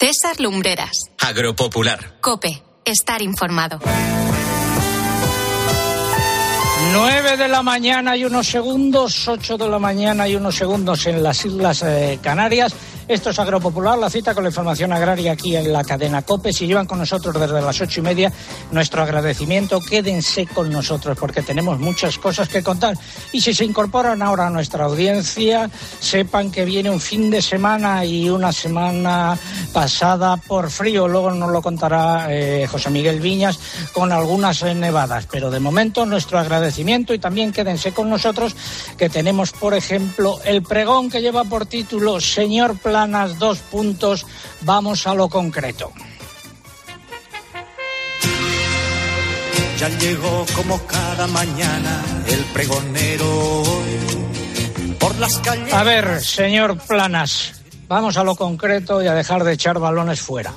César Lumbreras. Agropopular. Cope. Estar informado. 9 de la mañana y unos segundos, 8 de la mañana y unos segundos en las Islas eh, Canarias. Esto es Agropopular, la cita con la información agraria aquí en la cadena COPE. Si llevan con nosotros desde las ocho y media, nuestro agradecimiento. Quédense con nosotros porque tenemos muchas cosas que contar. Y si se incorporan ahora a nuestra audiencia, sepan que viene un fin de semana y una semana pasada por frío. Luego nos lo contará eh, José Miguel Viñas con algunas nevadas. Pero de momento nuestro agradecimiento y también quédense con nosotros que tenemos, por ejemplo, el pregón que lleva por título Señor Plan dos puntos, vamos a lo concreto. Ya llegó como cada mañana el pregonero por las calles. A ver, señor Planas, vamos a lo concreto y a dejar de echar balones fuera.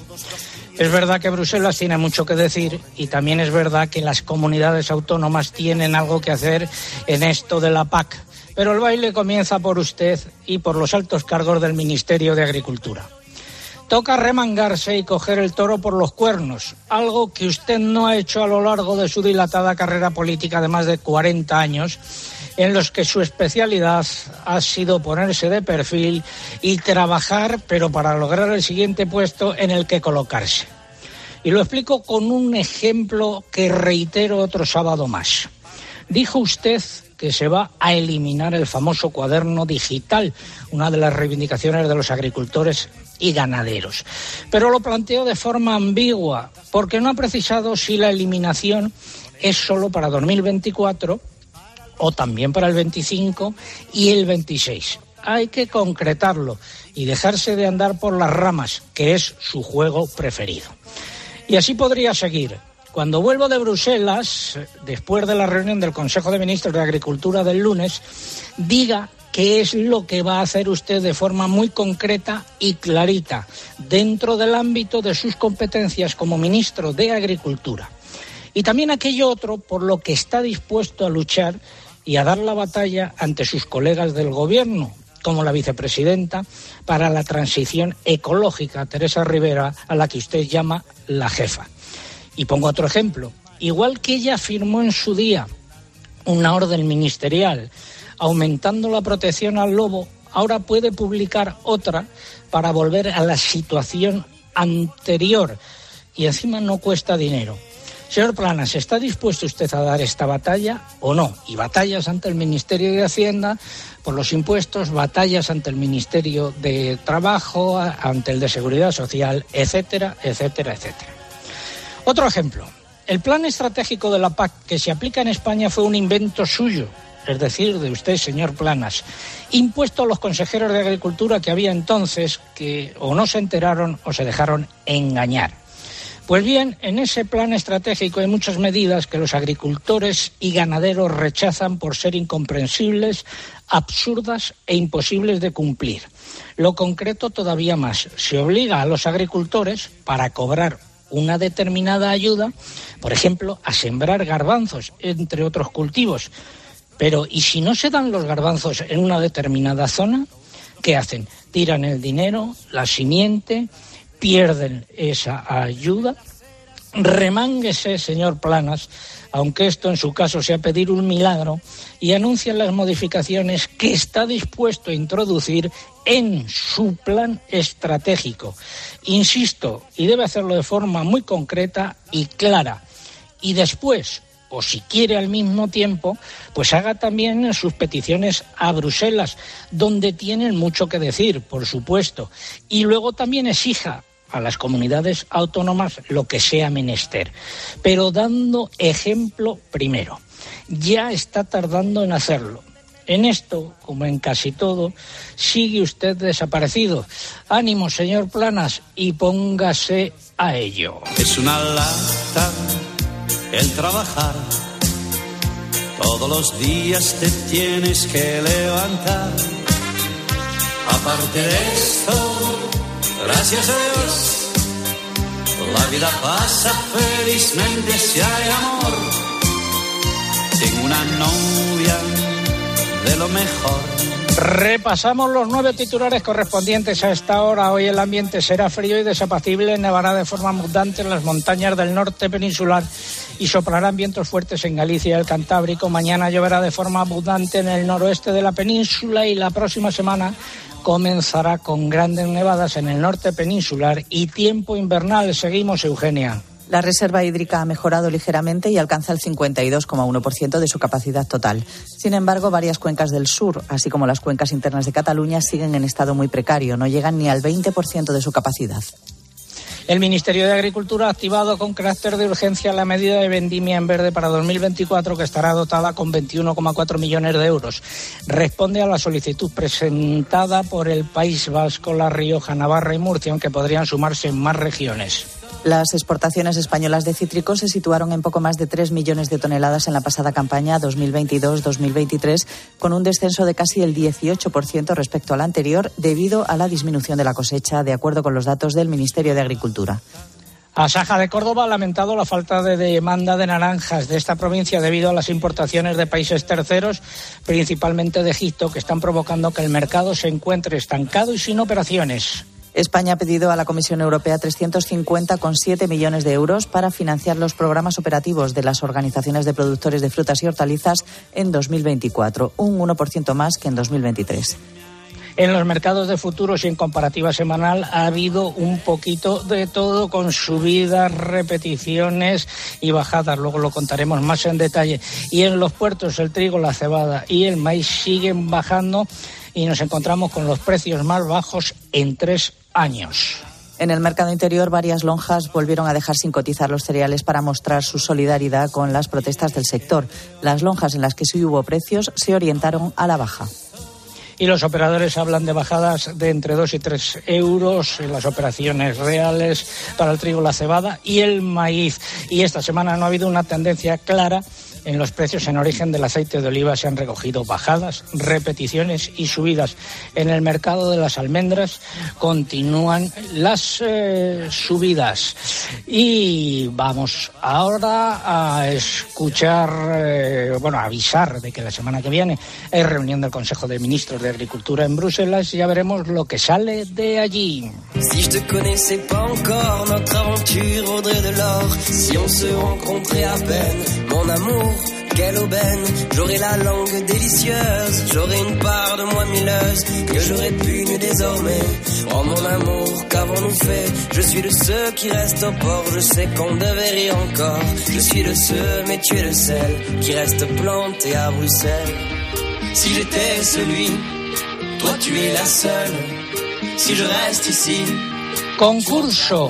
Es verdad que Bruselas tiene mucho que decir y también es verdad que las comunidades autónomas tienen algo que hacer en esto de la PAC pero el baile comienza por usted y por los altos cargos del Ministerio de Agricultura. Toca remangarse y coger el toro por los cuernos, algo que usted no ha hecho a lo largo de su dilatada carrera política de más de 40 años, en los que su especialidad ha sido ponerse de perfil y trabajar, pero para lograr el siguiente puesto en el que colocarse. Y lo explico con un ejemplo que reitero otro sábado más. Dijo usted que se va a eliminar el famoso cuaderno digital, una de las reivindicaciones de los agricultores y ganaderos. Pero lo planteó de forma ambigua, porque no ha precisado si la eliminación es solo para 2024 o también para el 25 y el 26. Hay que concretarlo y dejarse de andar por las ramas, que es su juego preferido. Y así podría seguir. Cuando vuelvo de Bruselas, después de la reunión del Consejo de Ministros de Agricultura del lunes, diga qué es lo que va a hacer usted de forma muy concreta y clarita dentro del ámbito de sus competencias como ministro de Agricultura. Y también aquello otro por lo que está dispuesto a luchar y a dar la batalla ante sus colegas del Gobierno, como la vicepresidenta para la transición ecológica, Teresa Rivera, a la que usted llama la jefa. Y pongo otro ejemplo. Igual que ella firmó en su día una orden ministerial aumentando la protección al lobo, ahora puede publicar otra para volver a la situación anterior y encima no cuesta dinero. Señor Planas, ¿está dispuesto usted a dar esta batalla o no? Y batallas ante el Ministerio de Hacienda por los impuestos, batallas ante el Ministerio de Trabajo, ante el de Seguridad Social, etcétera, etcétera, etcétera. Otro ejemplo. El plan estratégico de la PAC que se aplica en España fue un invento suyo, es decir, de usted, señor Planas, impuesto a los consejeros de Agricultura que había entonces que o no se enteraron o se dejaron engañar. Pues bien, en ese plan estratégico hay muchas medidas que los agricultores y ganaderos rechazan por ser incomprensibles, absurdas e imposibles de cumplir. Lo concreto todavía más, se obliga a los agricultores, para cobrar una determinada ayuda, por ejemplo, a sembrar garbanzos, entre otros cultivos. Pero, ¿y si no se dan los garbanzos en una determinada zona? ¿Qué hacen? Tiran el dinero, la simiente, pierden esa ayuda. Remánguese, señor Planas, aunque esto en su caso sea pedir un milagro, y anuncia las modificaciones que está dispuesto a introducir en su plan estratégico. Insisto, y debe hacerlo de forma muy concreta y clara. Y después, o si quiere al mismo tiempo, pues haga también sus peticiones a Bruselas, donde tienen mucho que decir, por supuesto. Y luego también exija a las comunidades autónomas lo que sea menester, pero dando ejemplo primero. Ya está tardando en hacerlo en esto, como en casi todo, sigue usted desaparecido. Ánimo, señor Planas, y póngase a ello. Es una lata el trabajar. Todos los días te tienes que levantar. Aparte de esto, gracias a Dios, la vida pasa felizmente si hay amor. Tengo una novia de lo mejor. Repasamos los nueve titulares correspondientes a esta hora. Hoy el ambiente será frío y desapacible, nevará de forma abundante en las montañas del norte peninsular y soplarán vientos fuertes en Galicia y el Cantábrico. Mañana lloverá de forma abundante en el noroeste de la península y la próxima semana comenzará con grandes nevadas en el norte peninsular y tiempo invernal. Seguimos, Eugenia. La reserva hídrica ha mejorado ligeramente y alcanza el 52,1% de su capacidad total. Sin embargo, varias cuencas del sur, así como las cuencas internas de Cataluña, siguen en estado muy precario. No llegan ni al 20% de su capacidad. El Ministerio de Agricultura ha activado con carácter de urgencia la medida de vendimia en verde para 2024 que estará dotada con 21,4 millones de euros. Responde a la solicitud presentada por el País Vasco, La Rioja, Navarra y Murcia, aunque podrían sumarse más regiones. Las exportaciones españolas de cítricos se situaron en poco más de 3 millones de toneladas en la pasada campaña 2022-2023, con un descenso de casi el 18% respecto al anterior, debido a la disminución de la cosecha, de acuerdo con los datos del Ministerio de Agricultura. Asaja de Córdoba ha lamentado la falta de demanda de naranjas de esta provincia debido a las importaciones de países terceros, principalmente de Egipto, que están provocando que el mercado se encuentre estancado y sin operaciones. España ha pedido a la Comisión Europea 350,7 millones de euros para financiar los programas operativos de las organizaciones de productores de frutas y hortalizas en 2024, un 1% más que en 2023. En los mercados de futuros y en comparativa semanal ha habido un poquito de todo con subidas, repeticiones y bajadas. Luego lo contaremos más en detalle. Y en los puertos el trigo, la cebada y el maíz siguen bajando y nos encontramos con los precios más bajos en tres años. En el mercado interior, varias lonjas volvieron a dejar sin cotizar los cereales para mostrar su solidaridad con las protestas del sector. Las lonjas en las que sí hubo precios se orientaron a la baja. Y los operadores hablan de bajadas de entre 2 y 3 euros en las operaciones reales para el trigo, la cebada y el maíz. Y esta semana no ha habido una tendencia clara en los precios en origen del aceite de oliva se han recogido bajadas, repeticiones y subidas. En el mercado de las almendras continúan las eh, subidas. Y vamos ahora a escuchar, eh, bueno, a avisar de que la semana que viene hay reunión del Consejo de Ministros de Agricultura en Bruselas y ya veremos lo que sale de allí. Si te connaissais pas encore, notre aventure de l'or. Si on se rencontrait à mon amour. quelle aubaine, j'aurai la langue délicieuse, j'aurai une part de moi milleuse, que pu nu désormais. Oh mon amour, qu'avons-nous fait? Je suis de ceux qui restent au port, je sais qu'on devait rire encore. Je suis de ceux, mais tu es le seul, qui reste planté à Bruxelles. Si j'étais celui, toi tu es la seule. Si je reste ici. Concurso.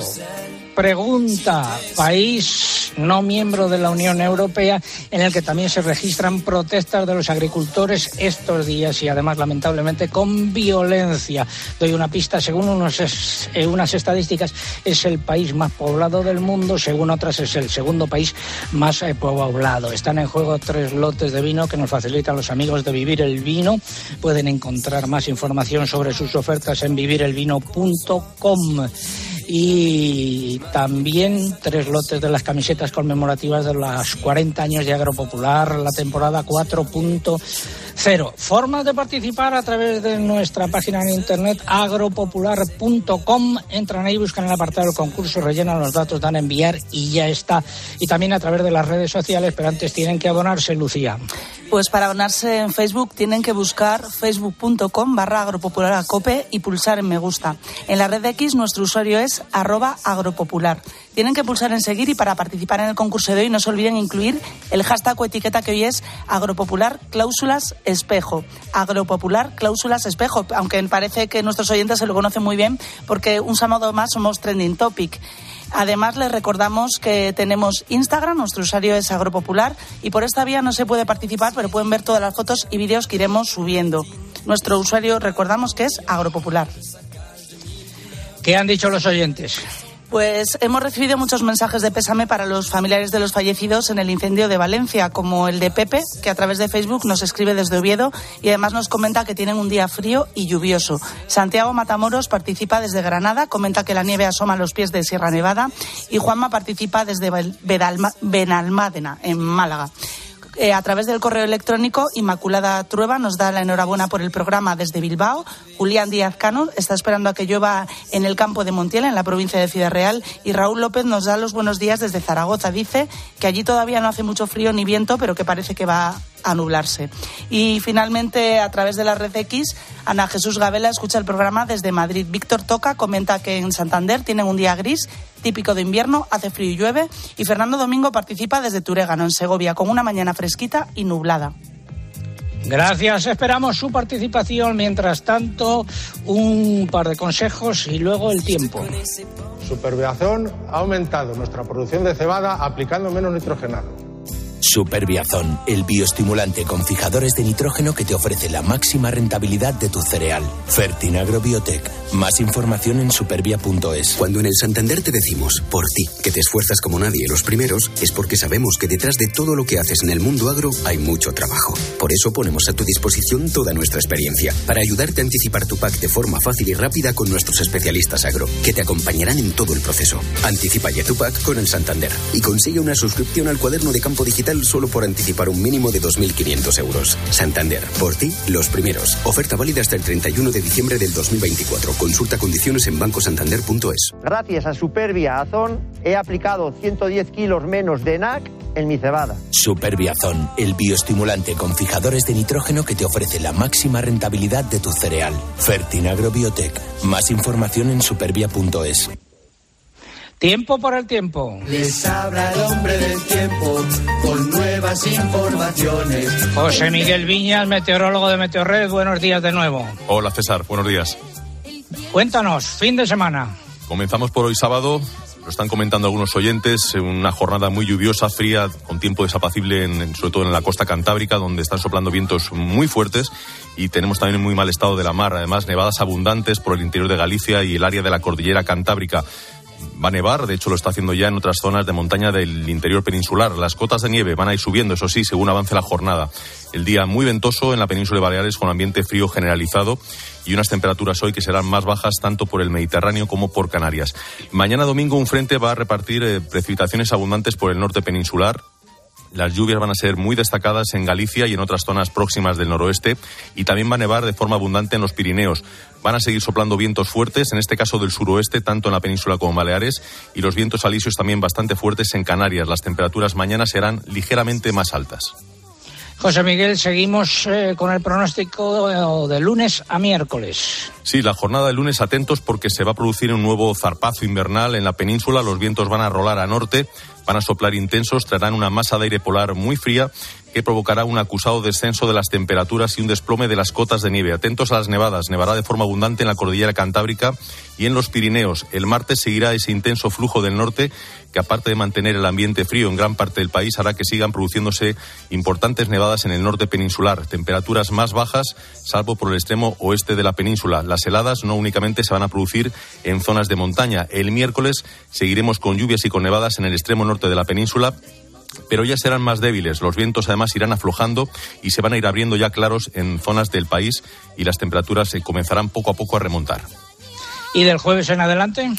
Pregunta, país no miembro de la Unión Europea en el que también se registran protestas de los agricultores estos días y además lamentablemente con violencia. Doy una pista, según unos, eh, unas estadísticas es el país más poblado del mundo, según otras es el segundo país más eh, poblado. Están en juego tres lotes de vino que nos facilitan los amigos de Vivir el Vino. Pueden encontrar más información sobre sus ofertas en vivirelvino.com y también tres lotes de las camisetas conmemorativas de los 40 años de Agropopular, la temporada 4.0. Formas de participar a través de nuestra página en internet agropopular.com. Entran ahí, buscan el apartado del concurso, rellenan los datos, dan a enviar y ya está. Y también a través de las redes sociales, pero antes tienen que abonarse, Lucía. Pues para abonarse en Facebook tienen que buscar facebook.com barra agropopularacope y pulsar en me gusta. En la red X nuestro usuario es arroba agropopular. Tienen que pulsar en seguir y para participar en el concurso de hoy no se olviden incluir el hashtag o etiqueta que hoy es agropopular cláusulas espejo. Agropopular cláusulas espejo, aunque parece que nuestros oyentes se lo conocen muy bien porque un sábado más somos trending topic. Además, les recordamos que tenemos Instagram, nuestro usuario es Agropopular, y por esta vía no se puede participar, pero pueden ver todas las fotos y vídeos que iremos subiendo. Nuestro usuario, recordamos que es Agropopular. ¿Qué han dicho los oyentes? Pues hemos recibido muchos mensajes de pésame para los familiares de los fallecidos en el incendio de Valencia, como el de Pepe, que a través de Facebook nos escribe desde Oviedo y además nos comenta que tienen un día frío y lluvioso. Santiago Matamoros participa desde Granada, comenta que la nieve asoma a los pies de Sierra Nevada y Juanma participa desde Benalmádena, en Málaga. Eh, a través del correo electrónico. Inmaculada Trueba nos da la enhorabuena por el programa desde Bilbao. Julián Díaz Cano está esperando a que llueva en el campo de Montiel, en la provincia de Ciudad Real. Y Raúl López nos da los buenos días desde Zaragoza. Dice que allí todavía no hace mucho frío ni viento, pero que parece que va a nublarse. Y finalmente, a través de la red X, Ana Jesús Gabela escucha el programa desde Madrid. Víctor Toca comenta que en Santander tienen un día gris típico de invierno, hace frío y llueve. Y Fernando Domingo participa desde Turégano, en Segovia, con una mañana fresquita y nublada. Gracias, esperamos su participación. Mientras tanto, un par de consejos y luego el tiempo. Superbiazón ha aumentado nuestra producción de cebada aplicando menos nitrogenado. Superbiazón, el bioestimulante con fijadores de nitrógeno que te ofrece la máxima rentabilidad de tu cereal. Fertinagro Biotech. Más información en supervia.es. Cuando en el Santander te decimos, por ti, que te esfuerzas como nadie los primeros, es porque sabemos que detrás de todo lo que haces en el mundo agro hay mucho trabajo. Por eso ponemos a tu disposición toda nuestra experiencia, para ayudarte a anticipar tu pack de forma fácil y rápida con nuestros especialistas agro, que te acompañarán en todo el proceso. Anticipa ya tu pack con el Santander y consigue una suscripción al cuaderno de campo digital solo por anticipar un mínimo de 2.500 euros. Santander, por ti, los primeros. Oferta válida hasta el 31 de diciembre del 2024. Consulta condiciones en bancosantander.es. Gracias a Supervia Azón he aplicado 110 kilos menos de NAC en mi cebada. Superbiazón, el bioestimulante con fijadores de nitrógeno que te ofrece la máxima rentabilidad de tu cereal. Fertinagro Biotech. Más información en supervia.es. Tiempo para el tiempo. Les habla el hombre del tiempo con nuevas informaciones. José Miguel Viñas, meteorólogo de Meteorred, buenos días de nuevo. Hola César, buenos días. Cuéntanos, fin de semana. Comenzamos por hoy sábado. Lo están comentando algunos oyentes, una jornada muy lluviosa, fría, con tiempo desapacible, en, sobre todo en la costa cantábrica, donde están soplando vientos muy fuertes y tenemos también un muy mal estado de la mar. Además, nevadas abundantes por el interior de Galicia y el área de la cordillera cantábrica va a nevar, de hecho lo está haciendo ya en otras zonas de montaña del interior peninsular. Las cotas de nieve van a ir subiendo, eso sí, según avance la jornada. El día muy ventoso en la península de Baleares con ambiente frío generalizado y unas temperaturas hoy que serán más bajas tanto por el Mediterráneo como por Canarias. Mañana domingo un frente va a repartir eh, precipitaciones abundantes por el norte peninsular, las lluvias van a ser muy destacadas en Galicia y en otras zonas próximas del noroeste y también va a nevar de forma abundante en los Pirineos. Van a seguir soplando vientos fuertes, en este caso del suroeste, tanto en la península como en Baleares, y los vientos alisios también bastante fuertes en Canarias. Las temperaturas mañana serán ligeramente más altas. José Miguel, seguimos eh, con el pronóstico de lunes a miércoles. Sí, la jornada de lunes atentos porque se va a producir un nuevo zarpazo invernal en la península. Los vientos van a rolar a norte, van a soplar intensos, traerán una masa de aire polar muy fría que provocará un acusado descenso de las temperaturas y un desplome de las cotas de nieve. Atentos a las nevadas. Nevará de forma abundante en la cordillera cantábrica y en los Pirineos. El martes seguirá ese intenso flujo del norte que, aparte de mantener el ambiente frío en gran parte del país, hará que sigan produciéndose importantes nevadas en el norte peninsular. Temperaturas más bajas, salvo por el extremo oeste de la península. Las heladas no únicamente se van a producir en zonas de montaña. El miércoles seguiremos con lluvias y con nevadas en el extremo norte de la península pero ya serán más débiles. Los vientos además irán aflojando y se van a ir abriendo ya claros en zonas del país y las temperaturas se comenzarán poco a poco a remontar. ¿Y del jueves en adelante?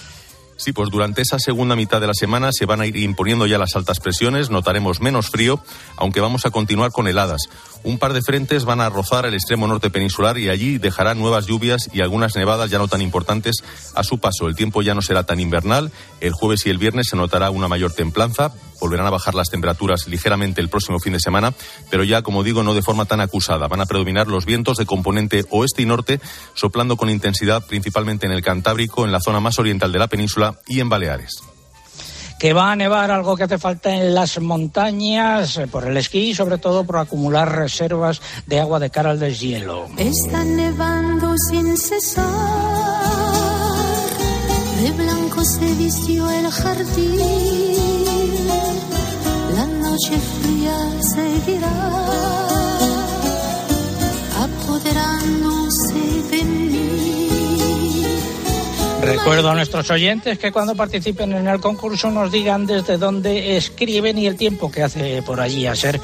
Sí, pues durante esa segunda mitad de la semana se van a ir imponiendo ya las altas presiones, notaremos menos frío, aunque vamos a continuar con heladas. Un par de frentes van a rozar el extremo norte peninsular y allí dejarán nuevas lluvias y algunas nevadas ya no tan importantes a su paso. El tiempo ya no será tan invernal. El jueves y el viernes se notará una mayor templanza. Volverán a bajar las temperaturas ligeramente el próximo fin de semana, pero ya, como digo, no de forma tan acusada. Van a predominar los vientos de componente oeste y norte, soplando con intensidad principalmente en el Cantábrico, en la zona más oriental de la península y en Baleares que va a nevar, algo que hace falta en las montañas, eh, por el esquí y sobre todo por acumular reservas de agua de cara al deshielo. Está nevando sin cesar, de blanco se vistió el jardín, noche fría seguirá, apoderándose de mí. Recuerdo a nuestros oyentes que cuando participen en el concurso nos digan desde dónde escriben y el tiempo que hace por allí. A ser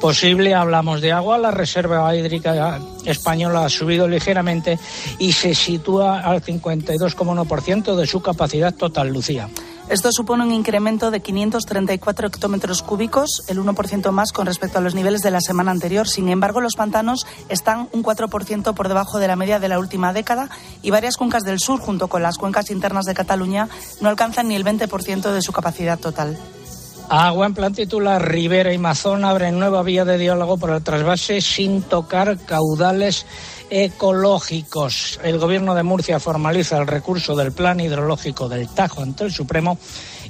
posible, hablamos de agua. La reserva hídrica española ha subido ligeramente y se sitúa al 52,1% de su capacidad total, Lucía. Esto supone un incremento de 534 hectómetros cúbicos, el 1% más con respecto a los niveles de la semana anterior. Sin embargo, los pantanos están un 4% por debajo de la media de la última década y varias cuencas del sur, junto con las cuencas internas de Cataluña, no alcanzan ni el 20% de su capacidad total. Agua en plan titular, Rivera y Mazón abren nueva vía de diálogo por el trasvase sin tocar caudales ecológicos. El gobierno de Murcia formaliza el recurso del plan hidrológico del Tajo ante el Supremo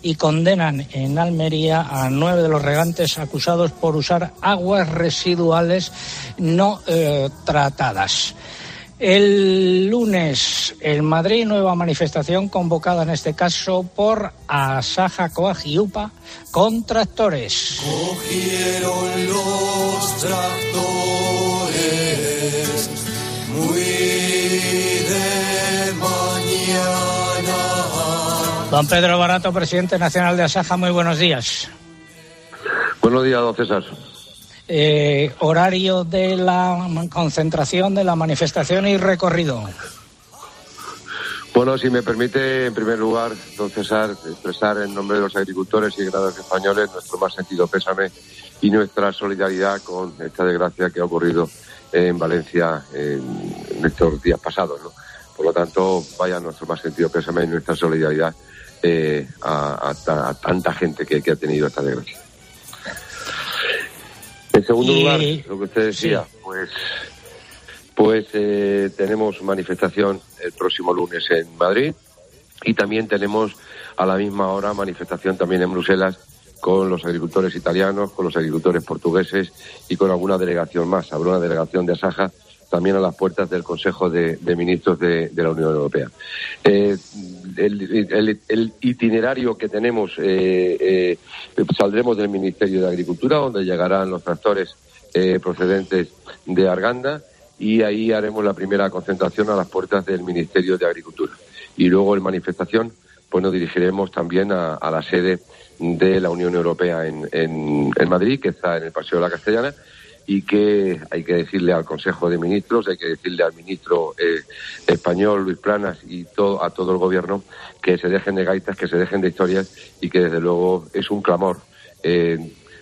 y condenan en Almería a nueve de los regantes acusados por usar aguas residuales no eh, tratadas. El lunes, en Madrid, nueva manifestación convocada en este caso por Asaja Coagiupa con tractores. Cogieron los tractores muy de mañana. Don Pedro Barato, presidente nacional de Asaja, muy buenos días. Buenos días, don César. Eh, horario de la concentración, de la manifestación y recorrido. Bueno, si me permite, en primer lugar, don César, expresar en nombre de los agricultores y ganaderos españoles nuestro más sentido pésame y nuestra solidaridad con esta desgracia que ha ocurrido en Valencia en estos días pasados. ¿no? Por lo tanto, vaya nuestro más sentido pésame y nuestra solidaridad eh, a, a- a tanta gente que, que ha tenido esta desgracia. En segundo Y- lugar, lo que usted decía, pues, pues eh, tenemos manifestación el próximo lunes en Madrid y también tenemos a la misma hora manifestación también en Bruselas con los agricultores italianos, con los agricultores portugueses y con alguna delegación más. Habrá una delegación de Asaja también a las puertas del Consejo de, Ministros de, la Unión Europea. Eh, el, itinerario que tenemos, eh, eh, saldremos del Ministerio de Agricultura, donde llegarán los tractores procedentes de Arganda, y ahí haremos la primera concentración a las puertas del Ministerio de Agricultura. Y luego en manifestación, pues nos dirigiremos también a la sede de la Unión Europea en, en- Madrid, que está en el Paseo de la Castellana, y que hay que decirle al Consejo de Ministros, hay que decirle al ministro eh, español Luis Planas y todo, a todo el gobierno que se dejen de gaitas, que se dejen de historias y que desde luego es un clamor. eh,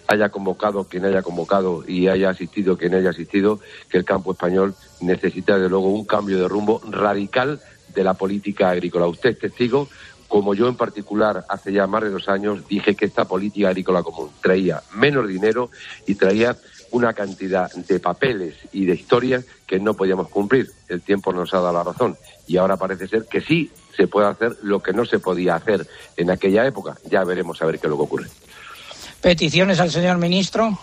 haya convocado quien haya convocado y haya asistido quien haya asistido, que el campo español necesita desde luego un cambio de rumbo radical de la política agrícola. Usted es testigo, como yo en particular hace ya más de dos años dije que esta política agrícola común traía menos dinero y traía una cantidad de papeles y de historias que no podíamos cumplir. El tiempo nos ha dado la razón y ahora parece ser que sí se puede hacer lo que no se podía hacer en aquella época. Ya veremos a ver qué es lo que ocurre. Peticiones al señor ministro.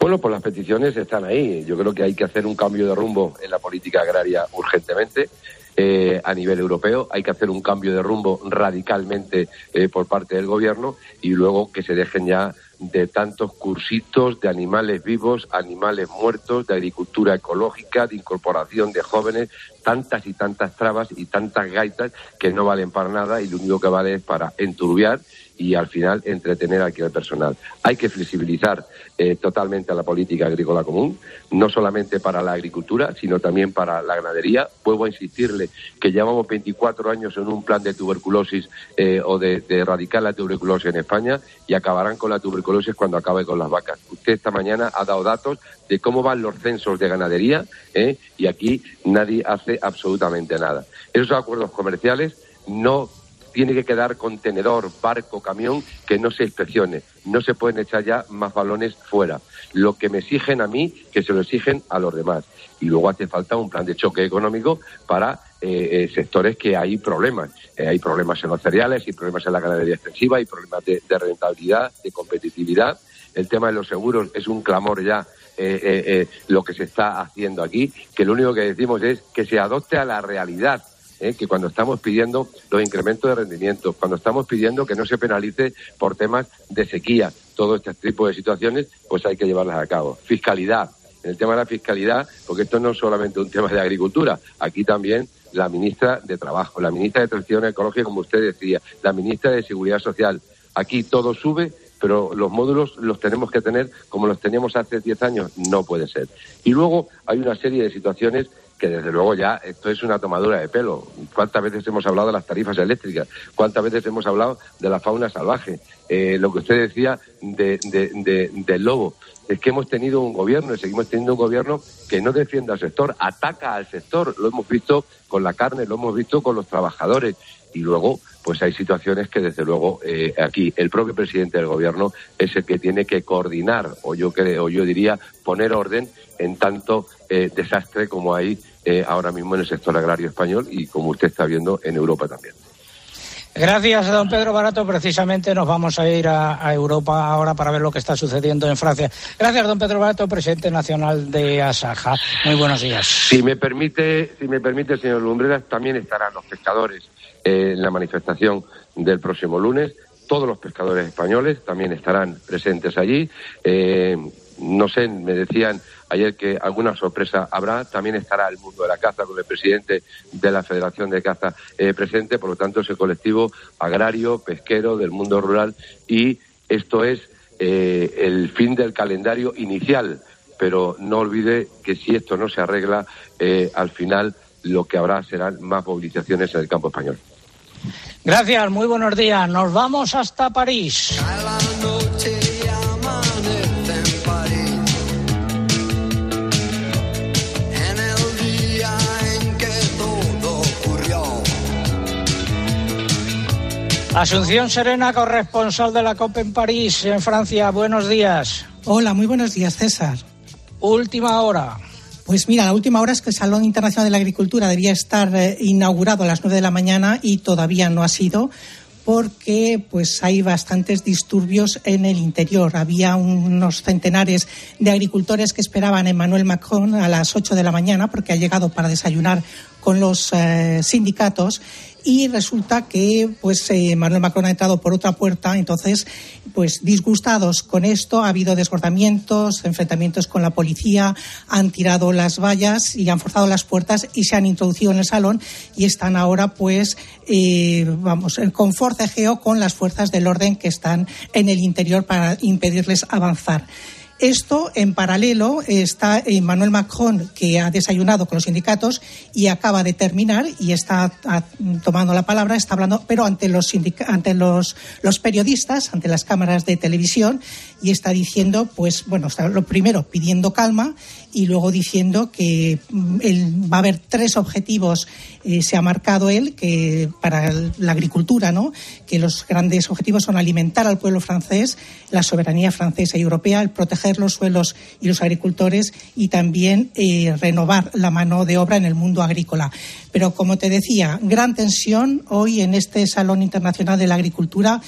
Bueno, pues las peticiones están ahí. Yo creo que hay que hacer un cambio de rumbo en la política agraria urgentemente. Eh, a nivel europeo. Hay que hacer un cambio de rumbo radicalmente eh, por parte del gobierno y luego que se dejen ya de tantos cursitos de animales vivos, animales muertos, de agricultura ecológica, de incorporación de jóvenes, tantas y tantas trabas y tantas gaitas que no valen para nada y lo único que vale es para enturbiar y al final entretener al personal. Hay que flexibilizar eh, totalmente a la política agrícola común, no solamente para la agricultura, sino también para la ganadería. Vuelvo a insistirle que llevamos 24 años en un plan de tuberculosis eh, o de, de erradicar la tuberculosis en España y acabarán con la tuberculosis cuando acabe con las vacas. Usted esta mañana ha dado datos de cómo van los censos de ganadería ¿eh? y aquí nadie hace absolutamente nada. Esos acuerdos comerciales no tiene que quedar contenedor, barco, camión que no se inspeccione. No se pueden echar ya más balones fuera. Lo que me exigen a mí, que se lo exigen a los demás. Y luego hace falta un plan de choque económico para eh, eh, sectores que hay problemas. Eh, hay problemas en los cereales, hay problemas en la ganadería extensiva, hay problemas de, rentabilidad, de competitividad. El tema de los seguros es un clamor ya eh, lo que se está haciendo aquí, que lo único que decimos es que se adopte a la realidad ¿eh? que cuando estamos pidiendo los incrementos de rendimiento, cuando estamos pidiendo que no se penalice por temas de sequía, todo este tipo de situaciones, pues hay que llevarlas a cabo. Fiscalidad, en el tema de la fiscalidad, porque esto no es solamente un tema de agricultura, aquí también la ministra de Trabajo, la ministra de Transición Ecológica, como usted decía, la ministra de Seguridad Social, aquí todo sube, pero los módulos los tenemos que tener como los teníamos hace 10 años, no puede ser. Y luego hay una serie de situaciones que desde luego ya esto es una tomadura de pelo. ¿Cuántas veces hemos hablado de las tarifas eléctricas? ¿Cuántas veces hemos hablado de la fauna salvaje? Eh, lo que usted decía de, del lobo. Es que hemos tenido un gobierno y seguimos teniendo un gobierno que no defiende al sector, ataca al sector. Lo hemos visto con la carne, lo hemos visto con los trabajadores. Y luego, pues hay situaciones que desde luego eh, aquí el propio presidente del gobierno es el que tiene que coordinar, o yo creo, yo diría, poner orden en tanto eh, desastre como hay eh, ahora mismo en el sector agrario español y como usted está viendo en Europa también. Gracias, don Pedro Barato. Precisamente nos vamos a ir a, Europa ahora para ver lo que está sucediendo en Francia. Gracias, don Pedro Barato, presidente nacional de Asaja. Muy buenos días. Si me permite, si me permite, señor Lumbreras, también estarán los pescadores eh, en la manifestación del próximo lunes. Todos los pescadores españoles también estarán presentes allí. Eh, no sé, me decían ayer que alguna sorpresa habrá. También estará el mundo de la caza con el presidente de la Federación de Caza eh, presente. Por lo tanto, ese colectivo agrario, pesquero, del mundo rural. Y esto es eh, el fin del calendario inicial. Pero no olvide que si esto no se arregla, al final lo que habrá serán más movilizaciones en el campo español. Gracias, muy buenos días. Nos vamos hasta París. Asunción Serena, corresponsal de la COP en París, en Francia. Buenos días. Hola, muy buenos días, César. Última hora. Pues mira, la última hora es que el Salón Internacional de la Agricultura debía estar eh, inaugurado a las nueve de la mañana y todavía no ha sido porque pues hay bastantes disturbios en el interior. Había unos centenares de agricultores que esperaban a Emmanuel Macron a las ocho de la mañana porque ha llegado para desayunar con los eh, sindicatos y resulta que pues eh, Manuel Macron ha entrado por otra puerta, entonces pues disgustados con esto ha habido desbordamientos, enfrentamientos con la policía, han tirado las vallas y han forzado las puertas y se han introducido en el salón y están ahora pues eh, vamos con forcejeo con las fuerzas del orden que están en el interior para impedirles avanzar. Esto, en paralelo, está Emmanuel Macron, que ha desayunado con los sindicatos y acaba de terminar y está tomando la palabra, está hablando, pero ante los, ante los, los periodistas, ante las cámaras de televisión, y está diciendo, pues, bueno, está lo primero pidiendo calma y luego diciendo que mm, va a haber tres objetivos, eh, se ha marcado él, que para la agricultura, ¿no? Que los grandes objetivos son alimentar al pueblo francés, la soberanía francesa y europea, el proteger los suelos y los agricultores y también eh, renovar la mano de obra en el mundo agrícola. Pero como te decía, gran tensión hoy en este Salón Internacional de la Agricultura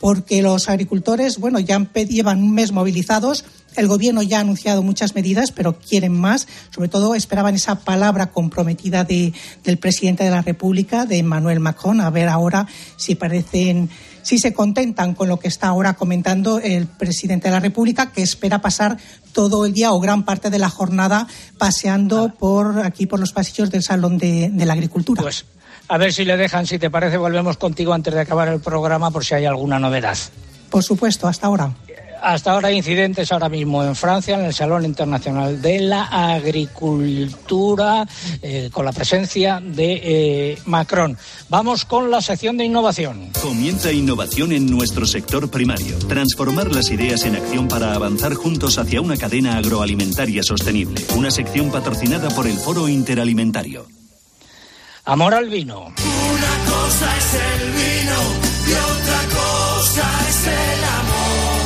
porque los agricultores, bueno, ya llevan un mes movilizados. El gobierno ya ha anunciado muchas medidas, pero quieren más. Sobre todo esperaban esa palabra comprometida de, del presidente de la República, de Emmanuel Macron, a ver ahora si parecen si se contentan con lo que está ahora comentando el presidente de la República, que espera pasar todo el día o gran parte de la jornada paseando por aquí por los pasillos del Salón de, la Agricultura. Pues a ver si le dejan, si te parece, volvemos contigo antes de acabar el programa por si hay alguna novedad. Por supuesto, hasta ahora. Hasta ahora incidentes ahora mismo en Francia, en el Salón Internacional de la Agricultura, eh, con la presencia de eh, Macron. Vamos con la sección de innovación. Comienza innovación en nuestro sector primario. Transformar las ideas en acción para avanzar juntos hacia una cadena agroalimentaria sostenible. Una sección patrocinada por el Foro Interalimentario. Amor al vino. Una cosa es el vino y otra cosa es el amor.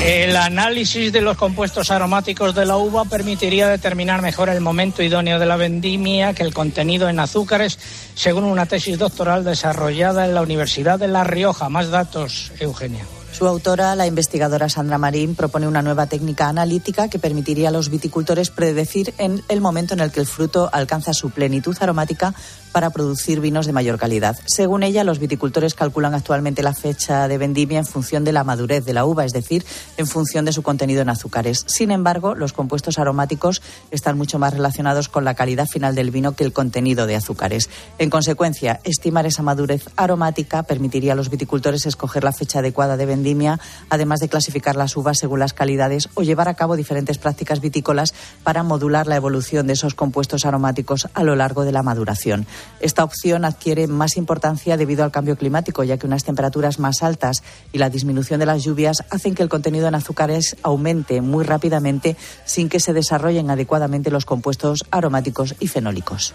El análisis de los compuestos aromáticos de la uva permitiría determinar mejor el momento idóneo de la vendimia que el contenido en azúcares, según una tesis doctoral desarrollada en la Universidad de La Rioja. Más datos, Eugenia. Su autora, la investigadora Sandra Marín, propone una nueva técnica analítica que permitiría a los viticultores predecir en el momento en el que el fruto alcanza su plenitud aromática para producir vinos de mayor calidad. Según ella, los viticultores calculan actualmente la fecha de vendimia en función de la madurez de la uva, es decir, en función de su contenido en azúcares. Sin embargo, los compuestos aromáticos están mucho más relacionados con la calidad final del vino que el contenido de azúcares. En consecuencia, estimar esa madurez aromática permitiría a los viticultores escoger la fecha adecuada de vendimia además de clasificar las uvas según las calidades o llevar a cabo diferentes prácticas vitícolas para modular la evolución de esos compuestos aromáticos a lo largo de la maduración. Esta opción adquiere más importancia debido al cambio climático, ya que unas temperaturas más altas y la disminución de las lluvias hacen que el contenido en azúcares aumente muy rápidamente sin que se desarrollen adecuadamente los compuestos aromáticos y fenólicos.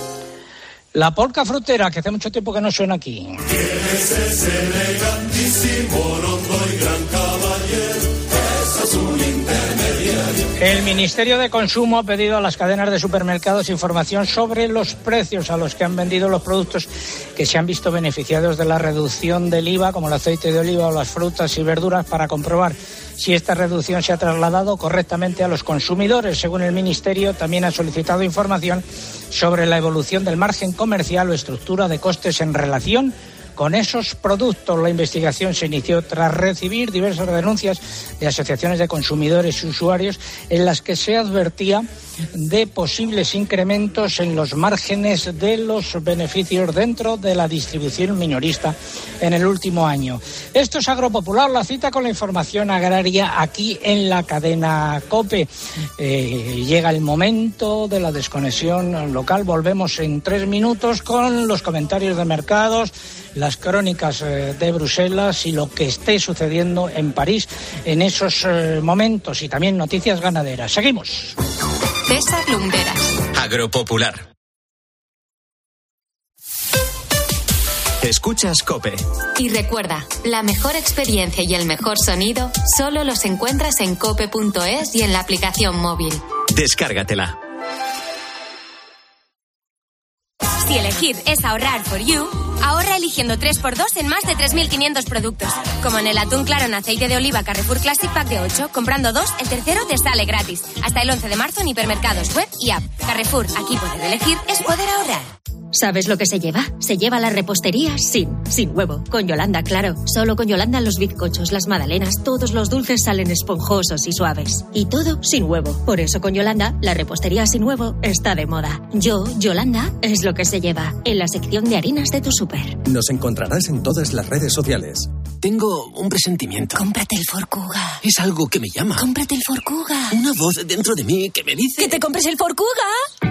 La polca frutera, que hace mucho tiempo que no suena aquí. El Ministerio de Consumo ha pedido a las cadenas de supermercados información sobre los precios a los que han vendido los productos que se han visto beneficiados de la reducción del IVA, como el aceite de oliva o las frutas y verduras, para comprobar si esta reducción se ha trasladado correctamente a los consumidores. Según el Ministerio, también ha solicitado información sobre la evolución del margen comercial o estructura de costes en relación con esos productos. La investigación se inició tras recibir diversas denuncias de asociaciones de consumidores y usuarios en las que se advertía de posibles incrementos en los márgenes de los beneficios dentro de la distribución minorista en el último año. Esto es Agropopular, la cita con la información agraria aquí en la cadena COPE. Eh, llega el momento de la desconexión local. Volvemos en tres minutos con los comentarios de mercados, las crónicas eh, de Bruselas y lo que esté sucediendo en París en esos eh, momentos y también noticias ganaderas. Seguimos. César Lumberas. Agropopular. Escuchas Cope. Y recuerda, la mejor experiencia y el mejor sonido solo los encuentras en cope.es y en la aplicación móvil. Descárgatela. Si elegir es ahorrar for you, ahorra eligiendo 3x2 en más de 3.500 productos. Como en el atún claro en aceite de oliva Carrefour Classic Pack de 8, comprando dos, el tercero te sale gratis. Hasta el 11 de marzo en hipermercados web y app. Carrefour, aquí poder elegir es poder ahorrar. ¿Sabes lo que se lleva? Se lleva la repostería sin, sin huevo. Con Yolanda, claro. Solo con Yolanda los bizcochos, las magdalenas, todos los dulces salen esponjosos y suaves. Y todo sin huevo. Por eso con Yolanda, la repostería sin huevo está de moda. Yo, Yolanda, es lo que se lleva. En la sección de harinas de tu súper. Nos encontrarás en todas las redes sociales. Tengo un presentimiento. Cómprate el Forcuga. Es algo que me llama. Cómprate el Forcuga. Una voz dentro de mí que me dice... ¡Que te compres el Forcuga!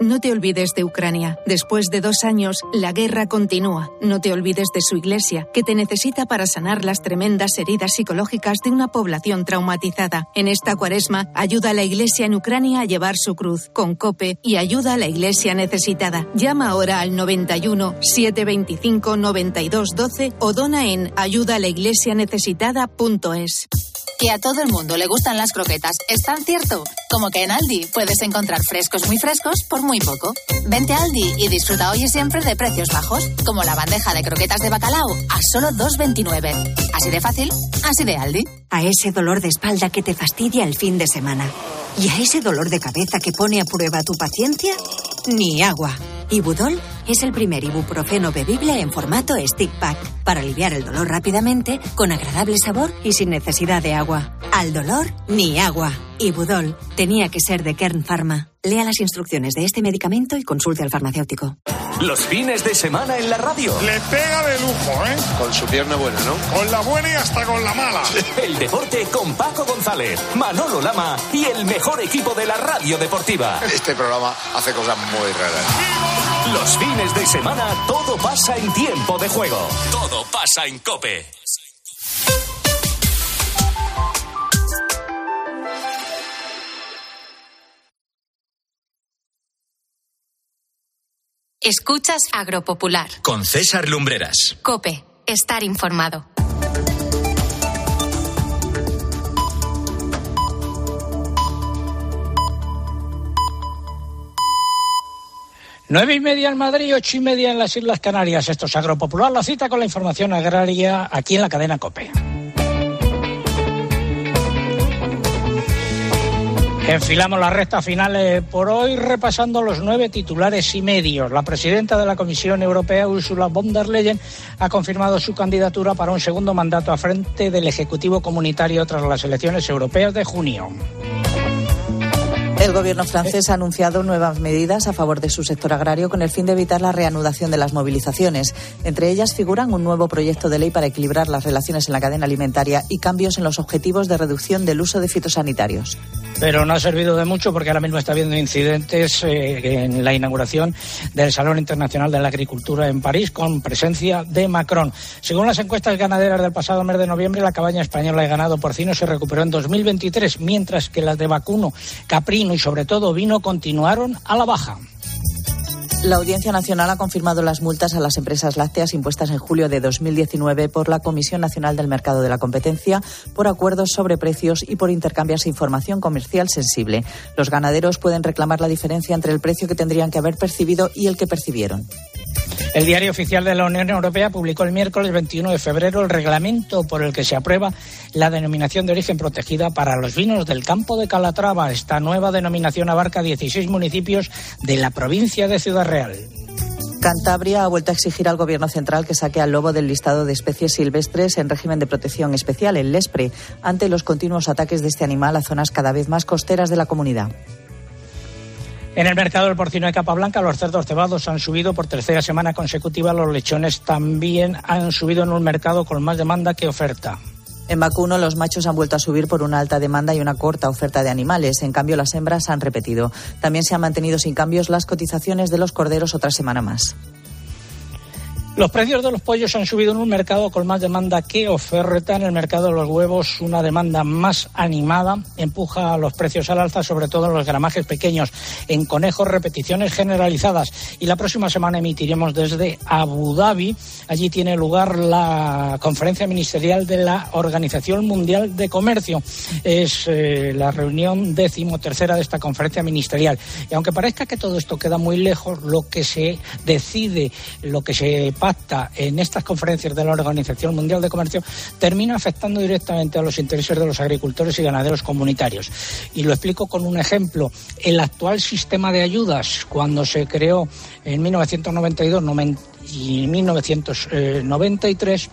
No te olvides de Ucrania. Después de dos años, la guerra continúa. No te olvides de su iglesia, que te necesita para sanar las tremendas heridas psicológicas de una población traumatizada. En esta cuaresma, ayuda a la iglesia en Ucrania a llevar su cruz con COPE y ayuda a la iglesia necesitada. Llama ahora al 91 725 92 12 o dona en ayudalaiglesianecesitada.es. Que a todo el mundo le gustan las croquetas es tan cierto como que en Aldi puedes encontrar frescos muy frescos por muy poco. Vente a Aldi y disfruta hoy y siempre de precios bajos, como la bandeja de croquetas de bacalao a solo 2,29. Así de fácil, así de Aldi. A ese dolor de espalda que te fastidia el fin de semana. Y a ese dolor de cabeza que pone a prueba tu paciencia, ni agua. Ibudol es el primer ibuprofeno bebible en formato stick pack para aliviar el dolor rápidamente, con agradable sabor y sin necesidad de agua. Al dolor, ni agua. Ibudol tenía que ser de Kern Pharma. Lea las instrucciones de este medicamento y consulte al farmacéutico. Los fines de semana en la radio. Le pega de lujo, ¿eh? Con su pierna buena, ¿no? Con la buena y hasta con la mala. El deporte con Paco González, Manolo Lama y el mejor equipo de la radio deportiva. Este programa hace cosas muy raras. Los fines de semana todo pasa en tiempo de juego. Todo pasa en Cope. Escuchas Agropopular. Con César Lumbreras. Cope, estar informado. Nueve y media en Madrid, ocho y media en las Islas Canarias. Esto es Agropopular, la cita con la información agraria aquí en la cadena COPE. Enfilamos la recta final eh, por hoy repasando los nueve titulares y medios. La presidenta de la Comisión Europea, Ursula von der Leyen, ha confirmado su candidatura para un segundo mandato a frente del Ejecutivo Comunitario tras las elecciones europeas de junio. El gobierno francés ha anunciado nuevas medidas a favor de su sector agrario con el fin de evitar la reanudación de las movilizaciones. Entre ellas figuran un nuevo proyecto de ley para equilibrar las relaciones en la cadena alimentaria y cambios en los objetivos de reducción del uso de fitosanitarios. Pero no ha servido de mucho porque ahora mismo está habiendo incidentes eh, en la inauguración del Salón Internacional de la Agricultura en París con presencia de Macron. Según las encuestas ganaderas del pasado mes de noviembre, la cabaña española de ganado porcino se recuperó en 2023, mientras que las de vacuno, caprino y sobre todo vino continuaron a la baja. La Audiencia Nacional ha confirmado las multas a las empresas lácteas impuestas en julio de 2019 por la Comisión Nacional del Mercado de la Competencia por acuerdos sobre precios y por intercambiarse información comercial sensible. Los ganaderos pueden reclamar la diferencia entre el precio que tendrían que haber percibido y el que percibieron. El Diario Oficial de la Unión Europea publicó el miércoles 21 de febrero el reglamento por el que se aprueba la denominación de origen protegida para los vinos del campo de Calatrava. Esta nueva denominación abarca 16 municipios de la provincia de Ciudad Real. Cantabria ha vuelto a exigir al Gobierno central que saque al lobo del listado de especies silvestres en régimen de protección especial, el LESPRE, ante los continuos ataques de este animal a zonas cada vez más costeras de la comunidad. En el mercado del porcino de capa blanca, los cerdos cebados han subido por tercera semana consecutiva. Los lechones también han subido en un mercado con más demanda que oferta. En vacuno, los machos han vuelto a subir por una alta demanda y una corta oferta de animales. En cambio, las hembras han repetido. También se han mantenido sin cambios las cotizaciones de los corderos otra semana más. Los precios de los pollos han subido en un mercado con más demanda que oferta. En el mercado de los huevos, una demanda más animada empuja los precios al alza, sobre todo en los gramajes pequeños. En conejos, repeticiones generalizadas. Y la próxima semana emitiremos desde Abu Dhabi. Allí tiene lugar la conferencia ministerial de la Organización Mundial de Comercio. Es eh, la reunión decimotercera de esta conferencia ministerial. Y aunque parezca que todo esto queda muy lejos, lo que se decide, lo que se pacta en estas conferencias de la Organización Mundial de Comercio termina afectando directamente a los intereses de los agricultores y ganaderos comunitarios. Y lo explico con un ejemplo. El actual sistema de ayudas, cuando se creó en 1992 y 1993,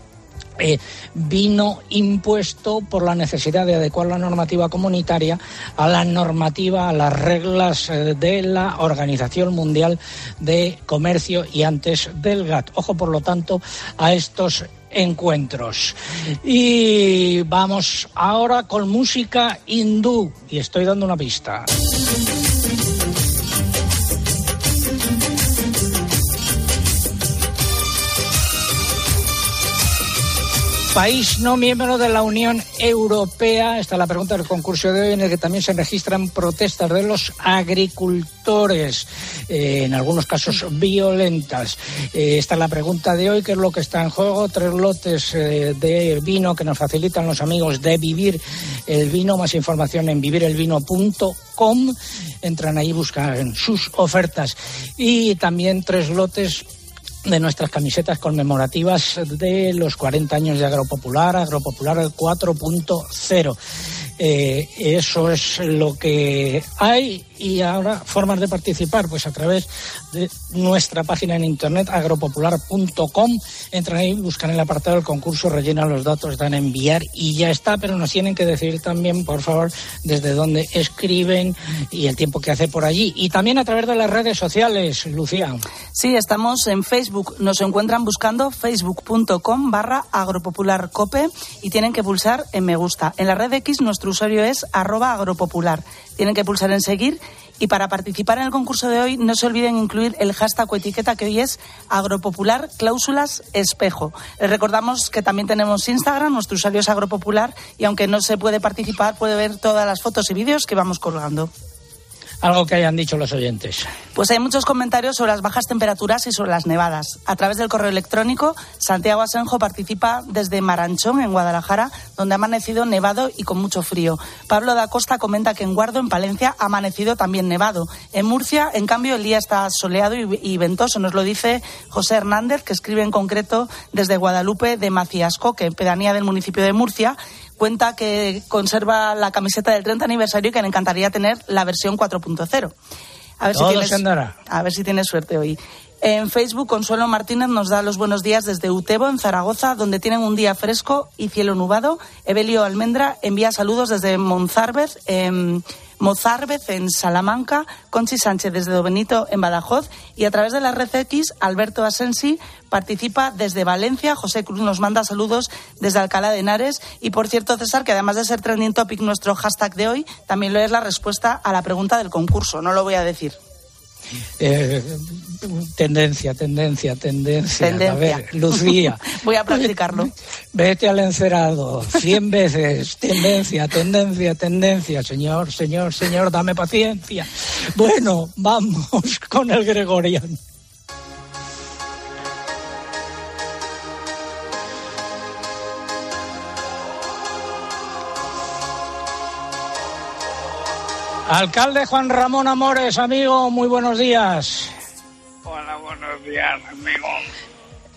eh, vino impuesto por la necesidad de adecuar la normativa comunitaria a la normativa, a las reglas eh, de la Organización Mundial de Comercio y antes del GATT. Ojo, por lo tanto, a estos encuentros. Y vamos ahora con música hindú. Y estoy dando una pista. País no miembro de la Unión Europea. Esta es la pregunta del concurso de hoy, en el que también se registran protestas de los agricultores, eh, en algunos casos violentas. Eh, esta es la pregunta de hoy, ¿qué es lo que está en juego? Tres lotes eh, de vino que nos facilitan los amigos de Vivir el Vino. Más información en vivirelvino.com. Entran ahí, buscan sus ofertas. Y también tres lotes de nuestras camisetas conmemorativas de los 40 años de Agropopular, Agropopular 4.0. Eh, eso es lo que hay y ahora formas de participar pues a través de nuestra página en internet agropopular.com entran ahí buscan el apartado del concurso rellenan los datos dan a enviar y ya está pero nos tienen que decir también por favor desde dónde escriben y el tiempo que hace por allí y también a través de las redes sociales Lucía Sí, estamos en Facebook. Nos encuentran buscando facebook.com barra agropopularcope y tienen que pulsar en me gusta. En la red X nuestro usuario es arroba agropopular. Tienen que pulsar en seguir Y para participar en el concurso de hoy, no se olviden incluir el hashtag o etiqueta que hoy es Agropopular Cláusulas Espejo. Les recordamos que también tenemos Instagram, nuestro usuario es Agropopular, y aunque no se puede participar, puede ver todas las fotos y vídeos que vamos colgando. Algo que hayan dicho los oyentes. Pues hay muchos comentarios sobre las bajas temperaturas y sobre las nevadas. A través del correo electrónico, Santiago Asenjo participa desde Maranchón, en Guadalajara, donde ha amanecido nevado y con mucho frío. Pablo da Costa comenta que en Guardo, en Palencia, ha amanecido también nevado. En Murcia, en cambio, el día está soleado y, y ventoso. Nos lo dice José Hernández, que escribe en concreto desde Guadalupe de Maciasco, que en pedanía del municipio de Murcia cuenta que conserva la camiseta del 30 aniversario y que le encantaría tener la versión 4.0. A ver, si tienes, se andará. a ver si tienes suerte hoy. En Facebook, Consuelo Martínez nos da los buenos días desde Utebo, en Zaragoza, donde tienen un día fresco y cielo nubado. Evelio Almendra envía saludos desde Monzarbez, en Mozarbez, en Salamanca. Conchi Sánchez desde Dobenito, en Badajoz. Y a través de la red X, Alberto Asensi participa desde Valencia. José Cruz nos manda saludos desde Alcalá de Henares. Y por cierto, César, que además de ser trending topic nuestro hashtag de hoy, también lo es la respuesta a la pregunta del concurso. No lo voy a decir. Eh, tendencia, tendencia, tendencia. Tendencia. A ver, Lucía. Voy a practicarlo. Vete al encerado cien veces. Tendencia, tendencia, tendencia. Señor, señor, señor, dame paciencia. Bueno, vamos con el Gregorian. Alcalde Juan Ramón Amores, amigo, muy buenos días. Hola, buenos días, amigo.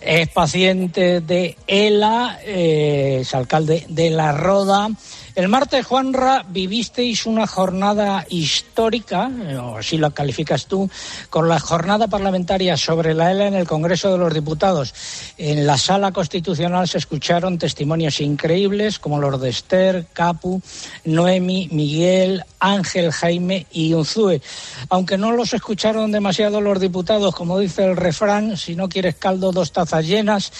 Es paciente de ELA, eh, es alcalde de La Roda. El martes, Juanra, vivisteis una jornada histórica, eh, o así lo calificas tú, con la jornada parlamentaria sobre la ELA en el Congreso de los Diputados. En la sala constitucional se escucharon testimonios increíbles como los de Esther, Capu, Noemi, Miguel, Ángel, Jaime y Unzúe. Aunque no los escucharon demasiado los diputados, como dice el refrán, si no quieres caldo, dos tazas llenas,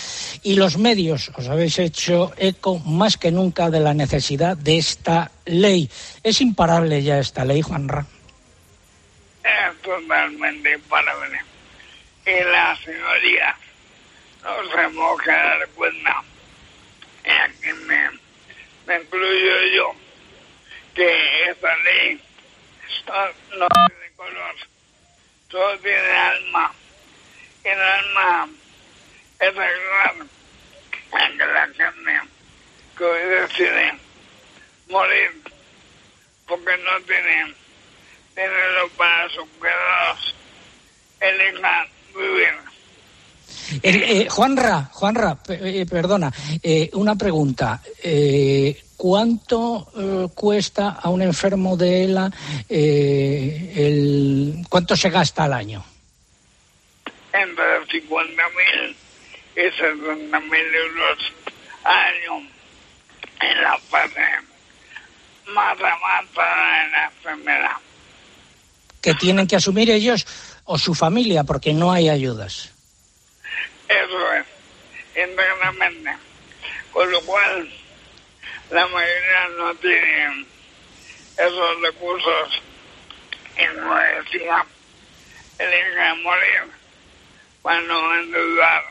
y los medios os habéis hecho eco más que nunca de la necesidad de esta ley. Es imparable ya esta ley, Juanra. Es totalmente imparable. Y la señoría nos hemos que dar cuenta, y aquí me, incluyo yo, que esta ley no, no tiene color, solo tiene alma. El alma es ayudar a que la que decide morir porque no tiene dinero para sus cuidados, elija vivir. Eh, eh, Juanra, Juanra, pe- eh, perdona, eh, una pregunta. Eh, ¿Cuánto eh, cuesta a un enfermo de ELA eh, el, cuánto se gasta al año? entre 50 mil y 60 mil euros al año en la fase de la enfermedad. Que tienen que asumir ellos o su familia porque no hay ayudas. Eso es, internamente. Con lo cual, la mayoría no tienen esos recursos y no decía eligen morir para no endeudar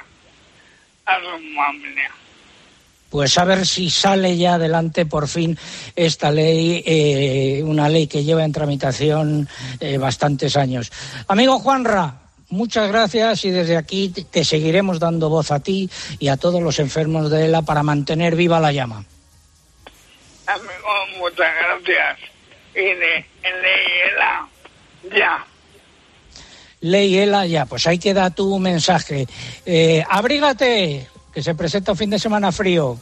a su familia. Pues a ver si sale ya adelante por fin esta ley, eh, una ley que lleva en tramitación eh, bastantes años. Amigo Juanra, muchas gracias y desde aquí te- seguiremos dando voz a ti y a todos los enfermos de ELA para mantener viva la llama. Amigo, muchas gracias. Y de, léela ya. Ley ELA ya, pues ahí queda tu mensaje. Eh, abrígate, que se presenta un fin de semana frío.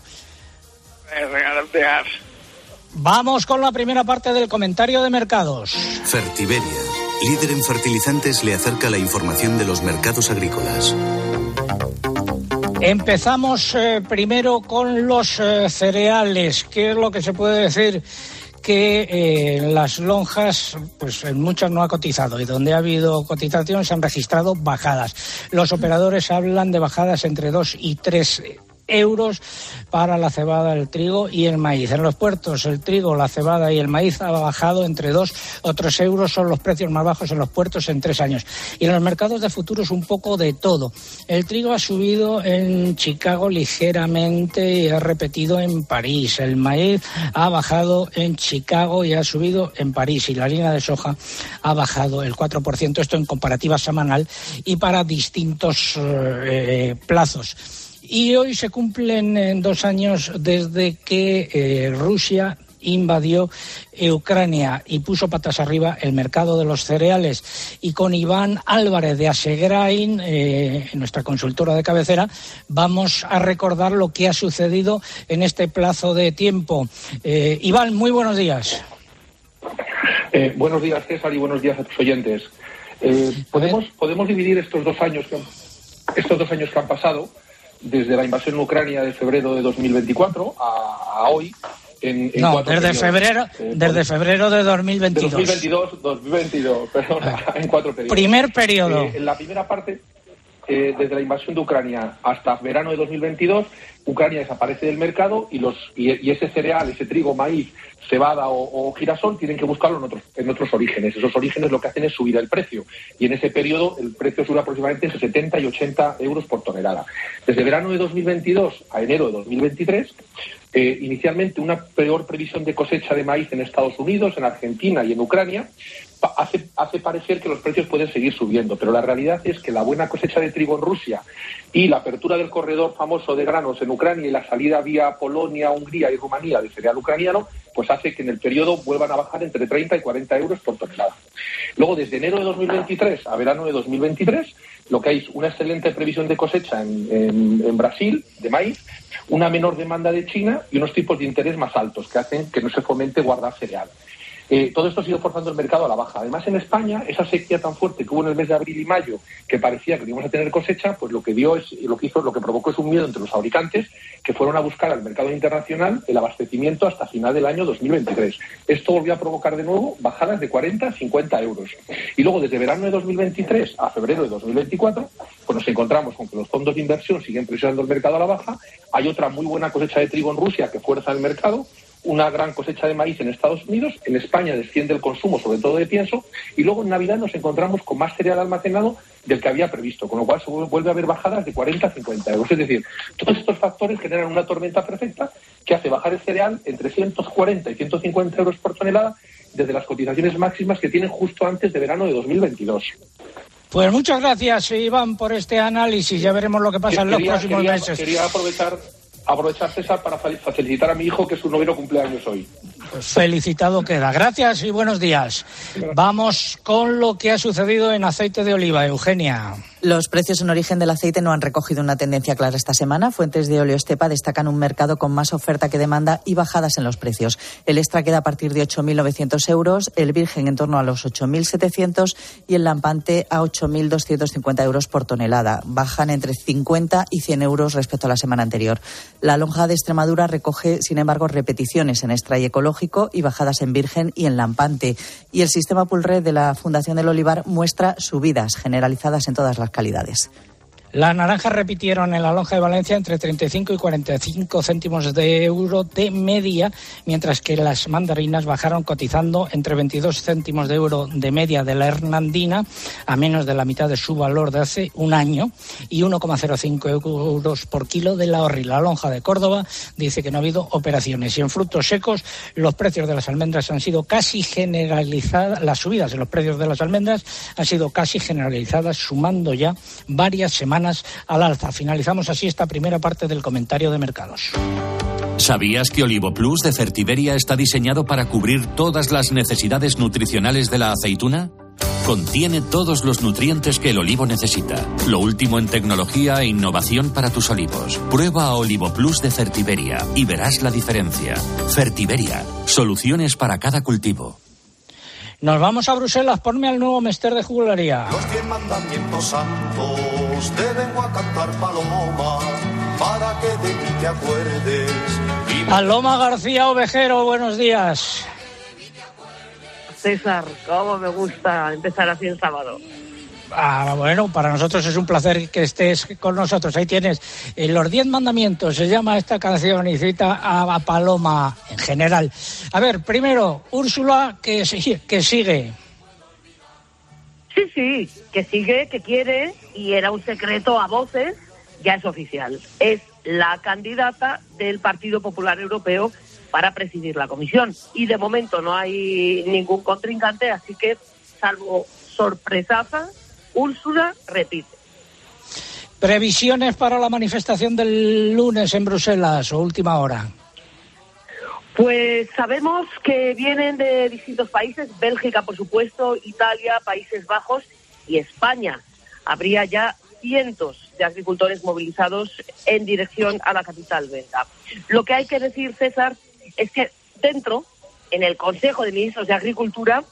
Vamos con la primera parte del comentario de mercados. Fertiberia, líder en fertilizantes, le acerca la información de los mercados agrícolas. Empezamos eh, primero con los eh, cereales. ¿Qué es lo que se puede decir? Que eh, las lonjas, pues en muchas no ha cotizado y donde ha habido cotización se han registrado bajadas. Los operadores hablan de bajadas entre 2 y 3 euros para la cebada, el trigo y el maíz. En los puertos, el trigo, la cebada y el maíz ha bajado entre 2 o 3 euros, son los precios más bajos en los puertos en tres años. Y en los mercados de futuros un poco de todo. El trigo ha subido en Chicago ligeramente y ha repetido en París. El maíz ha bajado en Chicago y ha subido en París. Y la línea de soja ha bajado el 4%, esto en comparativa semanal y para distintos eh, plazos. Y hoy se cumplen eh, dos años desde que eh, Rusia invadió Ucrania y puso patas arriba el mercado de los cereales. Y con Iván Álvarez de Asegrain, eh, nuestra consultora de cabecera, vamos a recordar lo que ha sucedido en este plazo de tiempo. Eh, Iván, muy buenos días. Eh, buenos días, César, y buenos días a tus oyentes. podemos, podemos dividir estos dos años que, estos dos años que han pasado desde la invasión en Ucrania de febrero de 2024 a, a hoy no, desde febrero, eh, desde febrero de 2022. 2022, 2022, perdón, en cuatro periodos. Primer periodo. Eh, en la primera parte, eh, desde la invasión de Ucrania hasta verano de 2022, Ucrania desaparece del mercado y, los, y, ese cereal, ese trigo, maíz, cebada o, girasol tienen que buscarlo en otros, en otros orígenes. Esos orígenes lo que hacen es subir el precio. Y en ese periodo el precio sube aproximadamente entre 70 y 80 euros por tonelada. Desde verano de 2022 a enero de 2023, eh, inicialmente una peor previsión de cosecha de maíz en Estados Unidos, en Argentina y en Ucrania, hace, parecer que los precios pueden seguir subiendo, pero la realidad es que la buena cosecha de trigo en Rusia y la apertura del corredor famoso de granos en Ucrania y la salida vía Polonia, Hungría y Rumanía del cereal ucraniano, pues hace que en el periodo vuelvan a bajar entre 30 y 40 euros por tonelada. Luego, desde enero de 2023 a verano de 2023, lo que hay es una excelente previsión de cosecha en, en Brasil de maíz, una menor demanda de China y unos tipos de interés más altos que hacen que no se fomente guardar cereal. Eh, todo esto ha ido forzando el mercado a la baja. Además, en España, esa sequía tan fuerte que hubo en el mes de abril y mayo, que parecía que íbamos a tener cosecha, pues lo que dio es, lo que hizo, lo que provocó es un miedo entre los fabricantes que fueron a buscar al mercado internacional el abastecimiento hasta final del año 2023. Esto volvió a provocar de nuevo bajadas de 40 a 50 euros. Y luego, desde verano de 2023 a febrero de 2024, pues nos encontramos con que los fondos de inversión siguen presionando el mercado a la baja. Hay otra muy buena cosecha de trigo en Rusia que fuerza el mercado una gran cosecha de maíz en Estados Unidos, en España desciende el consumo, sobre todo de pienso, y luego en Navidad nos encontramos con más cereal almacenado del que había previsto, con lo cual se vuelve a haber bajadas de 40 a 50 euros. Es decir, todos estos factores generan una tormenta perfecta que hace bajar el cereal entre 140 y 150 euros por tonelada desde las cotizaciones máximas que tienen justo antes de verano de 2022. Pues muchas gracias, Iván, por este análisis. Ya veremos lo que pasa en los próximos meses. Quería aprovechar aprovechar, César, para felicitar a mi hijo, que es su noveno cumpleaños hoy. Pues felicitado queda. Gracias y buenos días. Vamos con lo que ha sucedido en aceite de oliva, Eugenia. Los precios en origen del aceite no han recogido una tendencia clara esta semana. Fuentes de Oleo Estepa destacan un mercado con más oferta que demanda y bajadas en los precios. El extra queda a partir de 8.900 euros, el virgen en torno a los 8.700 y el lampante a 8.250 euros por tonelada. Bajan entre 50 y 100 euros respecto a la semana anterior. La lonja de Extremadura recoge, sin embargo, repeticiones en extra y ecológico y bajadas en virgen y en lampante. Y el sistema Pulred de la Fundación del Olivar muestra subidas generalizadas en todas las calidades. Las naranjas repitieron en la lonja de Valencia entre 35 y 45 céntimos de euro de media, mientras que las mandarinas bajaron cotizando entre 22 céntimos de euro de media de la Hernandina, a menos de la mitad de su valor de hace un año, y 1,05 euros por kilo de la horri. La lonja de Córdoba dice que no ha habido operaciones. Y en frutos secos, los precios de las almendras han sido casi generalizadas, las subidas de los precios de las almendras han sido casi generalizadas, sumando ya varias semanas al alza. Finalizamos así esta primera parte del comentario de mercados. ¿Sabías que Olivo Plus de Fertiberia está diseñado para cubrir todas las necesidades nutricionales de la aceituna? Contiene todos los nutrientes que el olivo necesita. Lo último en tecnología e innovación para tus olivos. Prueba Olivo Plus de Fertiberia y verás la diferencia. Fertiberia, soluciones para cada cultivo. Nos vamos a Bruselas, ponme al nuevo mester de jugularía. Los diez mandamientos santos te vengo a cantar paloma para que de mí te acuerdes. Paloma García Ovejero, buenos días. César, cómo me gusta empezar así el sábado. Ah, bueno, para nosotros es un placer que estés con nosotros. Ahí tienes eh, los diez mandamientos, se llama esta canción y cita a, Paloma en general. A ver, primero, Úrsula, que, que sigue. Sí, sí, que sigue, que quiere y era un secreto a voces, ya es oficial. Es la candidata del Partido Popular Europeo para presidir la comisión. Y de momento no hay ningún contrincante, así que, salvo sorpresaza, Úrsula repite. Previsiones para la manifestación del lunes en Bruselas o última hora. Pues sabemos que vienen de distintos países, Bélgica, por supuesto, Italia, Países Bajos y España. Habría ya cientos de agricultores movilizados en dirección a la capital belga. Lo que hay que decir, César, es que dentro, en el Consejo de Ministros de Agricultura,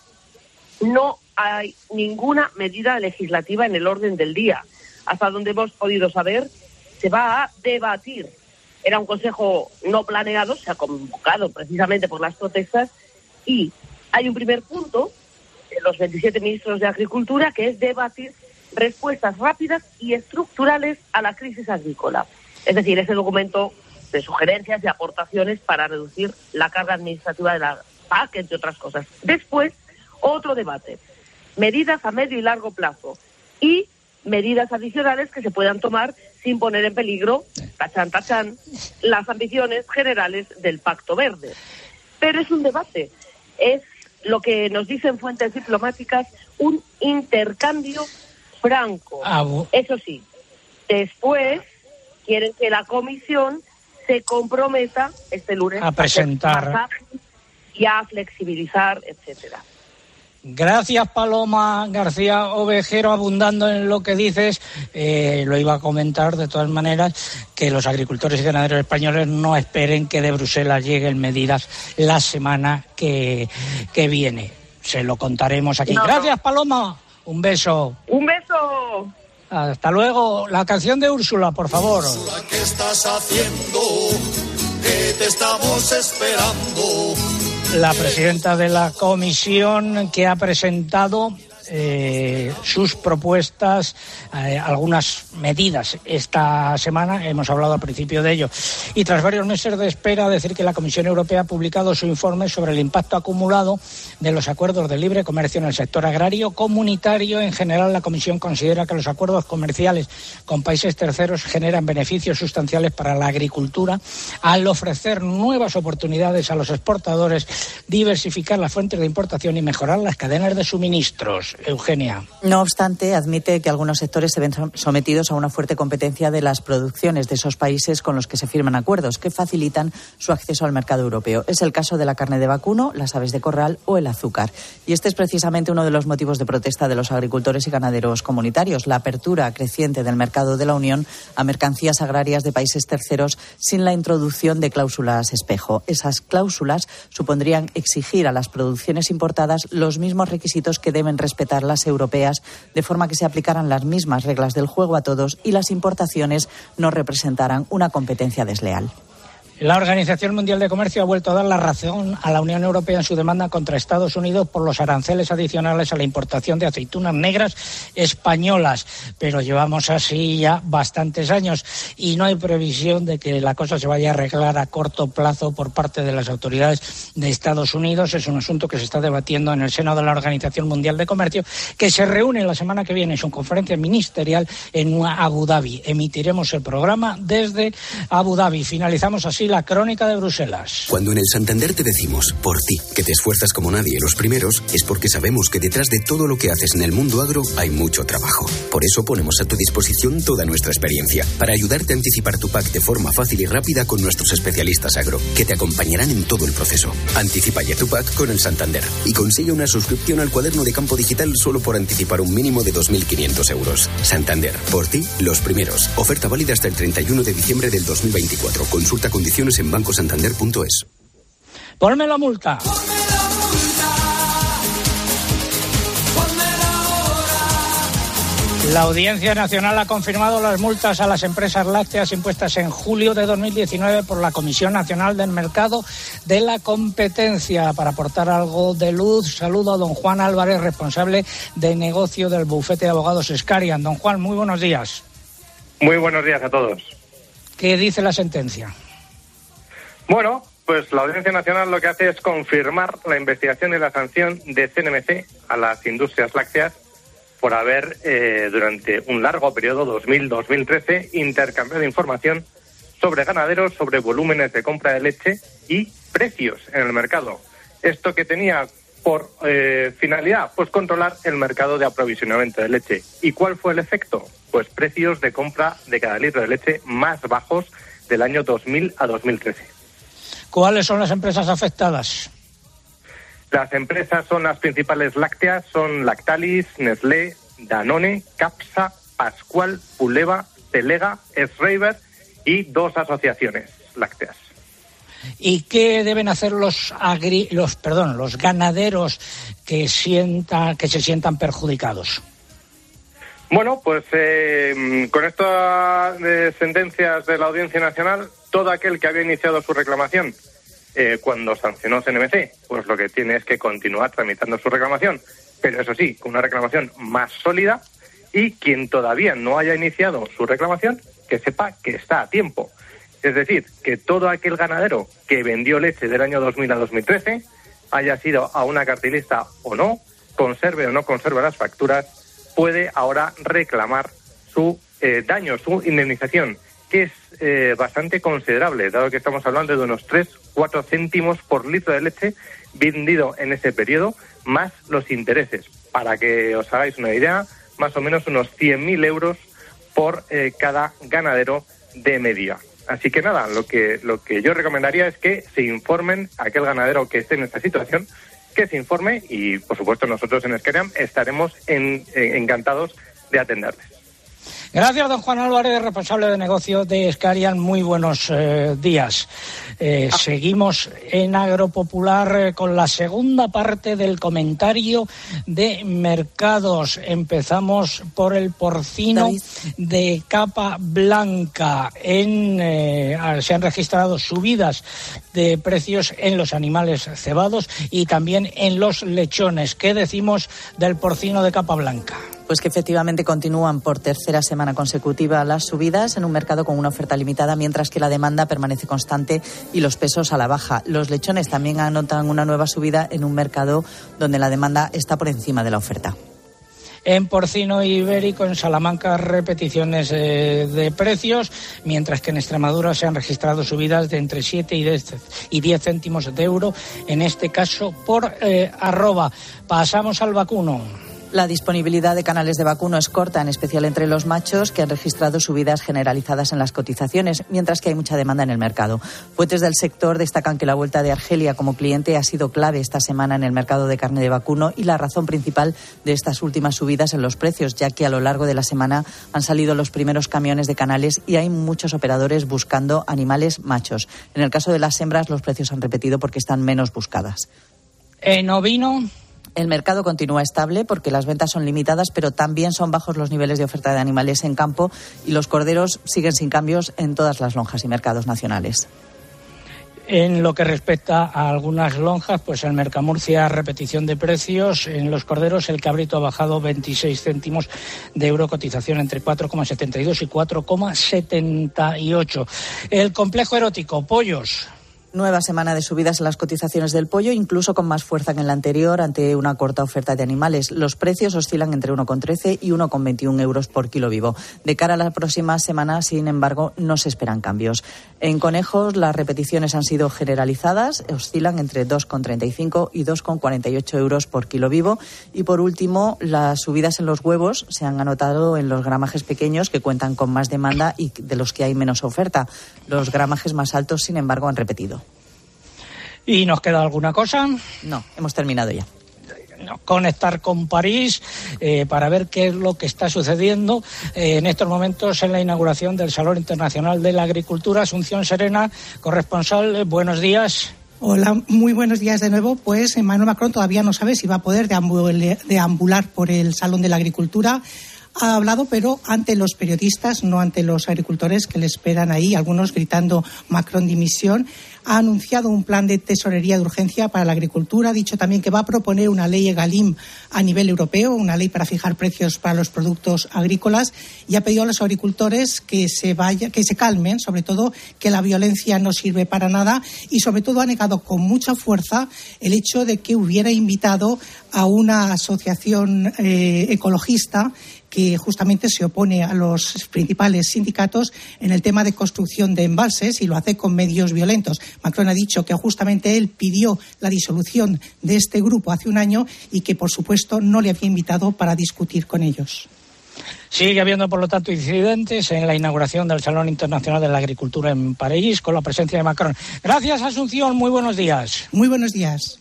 no hay ninguna medida legislativa en el orden del día. Hasta donde hemos podido saber, se va a debatir. Era un consejo no planeado, se ha convocado precisamente por las protestas y hay un primer punto de los 27 ministros de Agricultura que es debatir respuestas rápidas y estructurales a la crisis agrícola. Es decir, ese documento de sugerencias y aportaciones para reducir la carga administrativa de la PAC, entre otras cosas. Después, otro debate. Medidas a medio y largo plazo y medidas adicionales que se puedan tomar sin poner en peligro, tachan, tachan, las ambiciones generales del Pacto Verde. Pero es un debate. Es lo que nos dicen fuentes diplomáticas, un intercambio franco. Ah, Eso sí, después quieren que la comisión se comprometa este lunes A presentar. y a flexibilizar, etcétera. Gracias, Paloma García Ovejero, abundando en lo que dices. Eh, lo iba a comentar de todas maneras, que los agricultores y ganaderos españoles no esperen que de Bruselas lleguen medidas la semana que, que viene. Se lo contaremos aquí. No, no. Gracias, Paloma. Un beso. Un beso. Hasta luego. La canción de Úrsula, por favor. ¿Qué estás haciendo? Que te estamos esperando. La presidenta de la comisión que ha presentado eh, sus propuestas, eh, algunas medidas esta semana, hemos hablado al principio de ello. Y tras varios meses de espera, decir que la Comisión Europea ha publicado su informe sobre el impacto acumulado de los acuerdos de libre comercio en el sector agrario comunitario. En general, la Comisión considera que los acuerdos comerciales con países terceros generan beneficios sustanciales para la agricultura al ofrecer nuevas oportunidades a los exportadores, diversificar las fuentes de importación y mejorar las cadenas de suministros. Eugenia. No obstante, admite que algunos sectores se ven som- sometidos a una fuerte competencia de las producciones de esos países con los que se firman acuerdos que facilitan su acceso al mercado europeo. Es el caso de la carne de vacuno, las aves de corral o el azúcar. Y este es precisamente uno de los motivos de protesta de los agricultores y ganaderos comunitarios, la apertura creciente del mercado de la Unión a mercancías agrarias de países terceros sin la introducción de cláusulas espejo. Esas cláusulas supondrían exigir a las producciones importadas los mismos requisitos que deben respetar las europeas, de forma que se aplicaran las mismas reglas del juego a todos y las importaciones no representaran una competencia desleal. La Organización Mundial de Comercio ha vuelto a dar la razón a la Unión Europea en su demanda contra Estados Unidos por los aranceles adicionales a la importación de aceitunas negras españolas. Pero llevamos así ya bastantes años y no hay previsión de que la cosa se vaya a arreglar a corto plazo por parte de las autoridades de Estados Unidos. Es un asunto que se está debatiendo en el seno de la Organización Mundial de Comercio, que se reúne la semana que viene en su conferencia ministerial en Abu Dhabi. Emitiremos el programa desde Abu Dhabi. Finalizamos así la crónica de Bruselas. Cuando en el Santander te decimos, por ti, que te esfuerzas como nadie los primeros, es porque sabemos que detrás de todo lo que haces en el mundo agro hay mucho trabajo. Por eso ponemos a tu disposición toda nuestra experiencia, para ayudarte a anticipar tu pack de forma fácil y rápida con nuestros especialistas agro, que te acompañarán en todo el proceso. Anticipa ya tu pack con el Santander y consigue una suscripción al cuaderno de campo digital solo por anticipar un mínimo de 2.500 euros. Santander, por ti, los primeros. Oferta válida hasta el 31 de diciembre del 2024. Consulta condiciones en bancosantander.es. Ponme la multa. La Audiencia Nacional ha confirmado las multas a las empresas lácteas impuestas en julio de 2019 por la Comisión Nacional del Mercado de la Competencia. Para aportar algo de luz, saludo a don Juan Álvarez, responsable de negocio del bufete de abogados Escarian. Don Juan, muy buenos días. Muy buenos días a todos. ¿Qué dice la sentencia? Bueno, pues la Audiencia Nacional lo que hace es confirmar la investigación y la sanción de CNMC a las industrias lácteas por haber, eh, durante un largo periodo, 2000-2013, intercambiado información sobre ganaderos, sobre volúmenes de compra de leche y precios en el mercado. Esto que tenía por eh, finalidad, pues controlar el mercado de aprovisionamiento de leche. ¿Y cuál fue el efecto? Pues precios de compra de cada litro de leche más bajos del año 2000 a 2013. ¿Cuáles son las empresas afectadas? Las empresas son las principales lácteas, son Lactalis, Nestlé, Danone, Capsa, Pascual, Puleva, Telega, Schreiber y dos asociaciones lácteas. ¿Y qué deben hacer los agri los perdón, los ganaderos que sientan que se sientan perjudicados? Bueno, pues eh, con estas eh, sentencias de la Audiencia Nacional, todo aquel que había iniciado su reclamación eh, cuando sancionó CNMC, pues lo que tiene es que continuar tramitando su reclamación, pero eso sí, con una reclamación más sólida y quien todavía no haya iniciado su reclamación, que sepa que está a tiempo. Es decir, que todo aquel ganadero que vendió leche del año 2000 a 2013, haya sido a una cartilista o no, conserve o no conserve las facturas, puede ahora reclamar su eh, daño, su indemnización es eh, bastante considerable, dado que estamos hablando de unos 3, 4 céntimos por litro de leche vendido en ese periodo, más los intereses. Para que os hagáis una idea, más o menos unos 100.000 euros por eh, cada ganadero de media. Así que nada, lo que, lo que yo recomendaría es que se informen a aquel ganadero que esté en esta situación, que se informe y, por supuesto, nosotros en Esqueriam estaremos encantados de atenderles. Gracias, don Juan Álvarez, responsable de negocio de Escarian. Muy buenos eh, días. Eh, ah. seguimos en Agropopular eh, con la segunda parte del comentario de mercados. Empezamos por el porcino de capa blanca. En, se han registrado subidas de precios en los animales cebados y también en los lechones. ¿Qué decimos del porcino de capa blanca? Pues que efectivamente continúan por tercera semana consecutiva las subidas en un mercado con una oferta limitada, mientras que la demanda permanece constante y los pesos a la baja. Los lechones también anotan una nueva subida en un mercado donde la demanda está por encima de la oferta. En porcino ibérico, en Salamanca, repeticiones eh, de precios, mientras que en Extremadura se han registrado subidas de entre 7 y 10, céntimos de euro, en este caso por eh, arroba. Pasamos al vacuno. La disponibilidad de canales de vacuno es corta, en especial entre los machos, que han registrado subidas generalizadas en las cotizaciones, mientras que hay mucha demanda en el mercado. Fuentes del sector destacan que la vuelta de Argelia como cliente ha sido clave esta semana en el mercado de carne de vacuno y la razón principal de estas últimas subidas en los precios, ya que a lo largo de la semana han salido los primeros camiones de canales y hay muchos operadores buscando animales machos. En el caso de las hembras, los precios han repetido porque están menos buscadas. En ovino. El mercado continúa estable porque las ventas son limitadas, pero también son bajos los niveles de oferta de animales en campo y los corderos siguen sin cambios en todas las lonjas y mercados nacionales. En lo que respecta a algunas lonjas, pues el Mercamurcia repetición de precios. En los corderos el cabrito ha bajado 26 céntimos de euro, cotización entre 4,72 y 4,78. El complejo erótico, pollos. Nueva semana de subidas en las cotizaciones del pollo, incluso con más fuerza que en la anterior, ante una corta oferta de animales. Los precios oscilan entre 1,13 y 1,21 euros por kilo vivo. De cara a la próxima semana, sin embargo, no se esperan cambios. En conejos, las repeticiones han sido generalizadas, oscilan entre 2,35 y 2,48 euros por kilo vivo. Y por último, las subidas en los huevos se han anotado en los gramajes pequeños que cuentan con más demanda y de los que hay menos oferta. Los gramajes más altos, sin embargo, han repetido. ¿Y nos queda alguna cosa? No, hemos terminado ya conectar con París eh, para ver qué es lo que está sucediendo eh, en estos momentos en la inauguración del Salón Internacional de la Agricultura. Asunción Serena, corresponsal, eh, buenos días. Hola, muy buenos días de nuevo. Pues Emmanuel Macron todavía no sabe si va a poder deambular por el Salón de la Agricultura ha hablado, pero ante los periodistas, no ante los agricultores que le esperan ahí, algunos gritando Macron dimisión. Ha anunciado un plan de tesorería de urgencia para la agricultura. Ha dicho también que va a proponer una ley EGalim a nivel europeo, una ley para fijar precios para los productos agrícolas. Y ha pedido a los agricultores que se, vaya, que se calmen, sobre todo que la violencia no sirve para nada. Y sobre todo ha negado con mucha fuerza el hecho de que hubiera invitado a una asociación eh, ecologista que justamente se opone a los principales sindicatos en el tema de construcción de embalses y lo hace con medios violentos. Macron ha dicho que justamente él pidió la disolución de este grupo hace un año y que, por supuesto, no le había invitado para discutir con ellos. Sigue habiendo, por lo tanto, incidentes en la inauguración del Salón Internacional de la Agricultura en París con la presencia de Macron. Gracias, Asunción. Muy buenos días. Muy buenos días.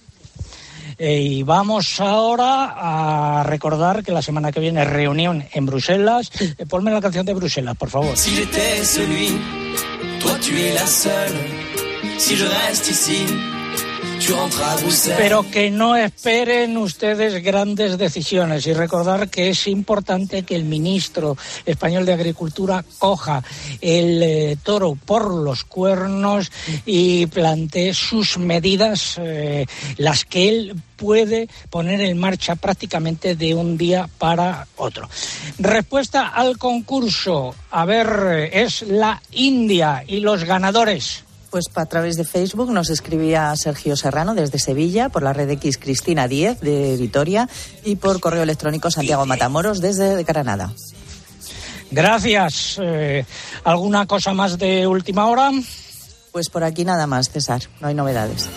Eh, y vamos ahora a recordar que la semana que viene reunión en Bruselas. Eh, ponme la canción de Bruselas, por favor. Si j'étais celui, toi tu es la seule. Si je reste ici, Pero que no esperen ustedes grandes decisiones y recordar que es importante que el ministro español de Agricultura coja el eh, toro por los cuernos y plantee sus medidas, eh, las que él puede poner en marcha prácticamente de un día para otro. Respuesta al concurso, a ver, es la India y los ganadores. Pues a través de Facebook nos escribía Sergio Serrano desde Sevilla, por la red X Cristina 10 de Vitoria y por correo electrónico Santiago Matamoros desde Granada. Gracias. Eh, ¿Alguna cosa más de última hora? Pues por aquí nada más, César. No hay novedades.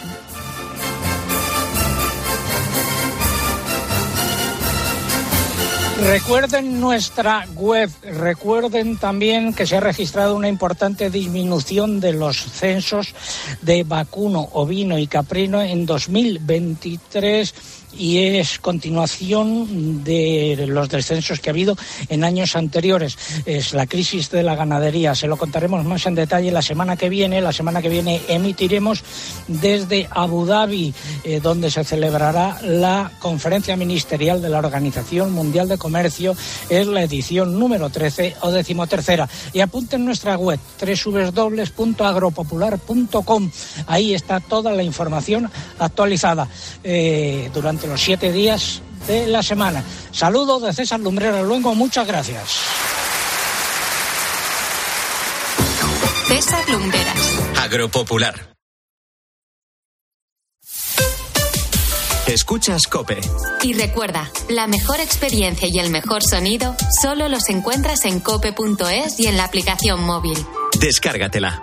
Recuerden nuestra web, recuerden también que se ha registrado una importante disminución de los censos de vacuno, ovino y caprino en 2023 y es continuación de los descensos que ha habido en años anteriores. Es la crisis de la ganadería. Se lo contaremos más en detalle la semana que viene. La semana que viene emitiremos desde Abu Dhabi, eh, donde se celebrará la conferencia ministerial de la Organización Mundial de Comercio. Es la edición número 13 o decimotercera. Y apunten nuestra web www.agropopular.com. Ahí está toda la información actualizada eh, durante los siete días de la semana. Saludos de César Lumbrera Luengo, muchas gracias. César Lumberas. Agropopular. Escuchas Cope. Y recuerda, la mejor experiencia y el mejor sonido solo los encuentras en cope.es y en la aplicación móvil. Descárgatela.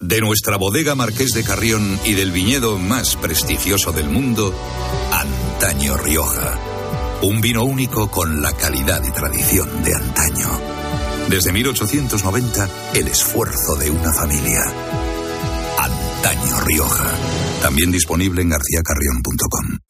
De nuestra bodega Marqués de Carrión y del viñedo más prestigioso del mundo, Antaño Rioja. Un vino único con la calidad y tradición de antaño. Desde 1890, el esfuerzo de una familia. Antaño Rioja. También disponible en garcíacarrión.com.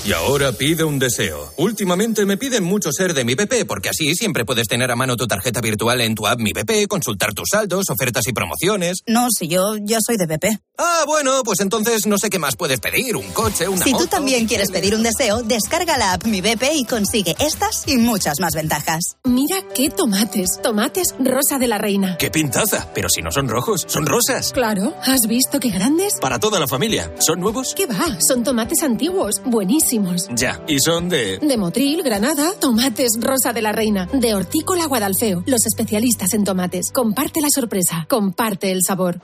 Y ahora pide un deseo. Últimamente me piden mucho ser de mi BP, porque así siempre puedes tener a mano tu tarjeta virtual en tu app Mi BP, consultar tus saldos, ofertas y promociones. No, si yo ya soy de BP. Ah, bueno, pues entonces no sé qué más puedes pedir. Un coche, una Si tú también quieres pedir un deseo, descarga la app Mi BP y consigue estas y muchas más ventajas. Mira qué tomates. Tomates rosa de la reina. ¡Qué pintaza! Pero si no son rojos, son rosas. Claro, ¿has visto qué grandes? Para toda la familia. ¿Son nuevos? ¿Qué va? Son tomates antiguos, buenísimos. Buenísimos. Ya, y son de... De Motril, Granada, tomates Rosa de la Reina, de Hortícola Guadalfeo, los especialistas en tomates. Comparte la sorpresa, comparte el sabor.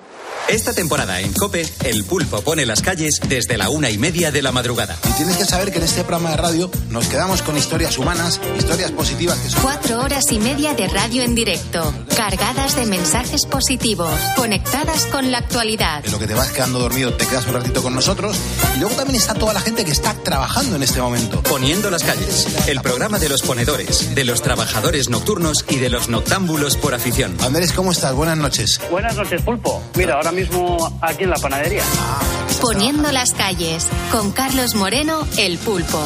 Esta temporada en COPE, el pulpo pone las calles desde la una y media de la madrugada. Y tienes que saber que en este programa de radio nos quedamos con historias humanas, historias positivas que son... Cuatro horas y media de radio en directo, cargadas de mensajes positivos, conectadas con la actualidad. En lo que te vas quedando dormido, te quedas un ratito con nosotros. Y luego también está toda la gente que está trabajando en este momento. Poniendo las calles, el programa de los ponedores, de los trabajadores nocturnos y de los noctámbulos por afición. Andrés, ¿cómo estás? Buenas noches. Buenas noches, Pulpo. Mira, ahora mismo aquí en la panadería. Poniendo las calles, con Carlos Moreno, el pulpo.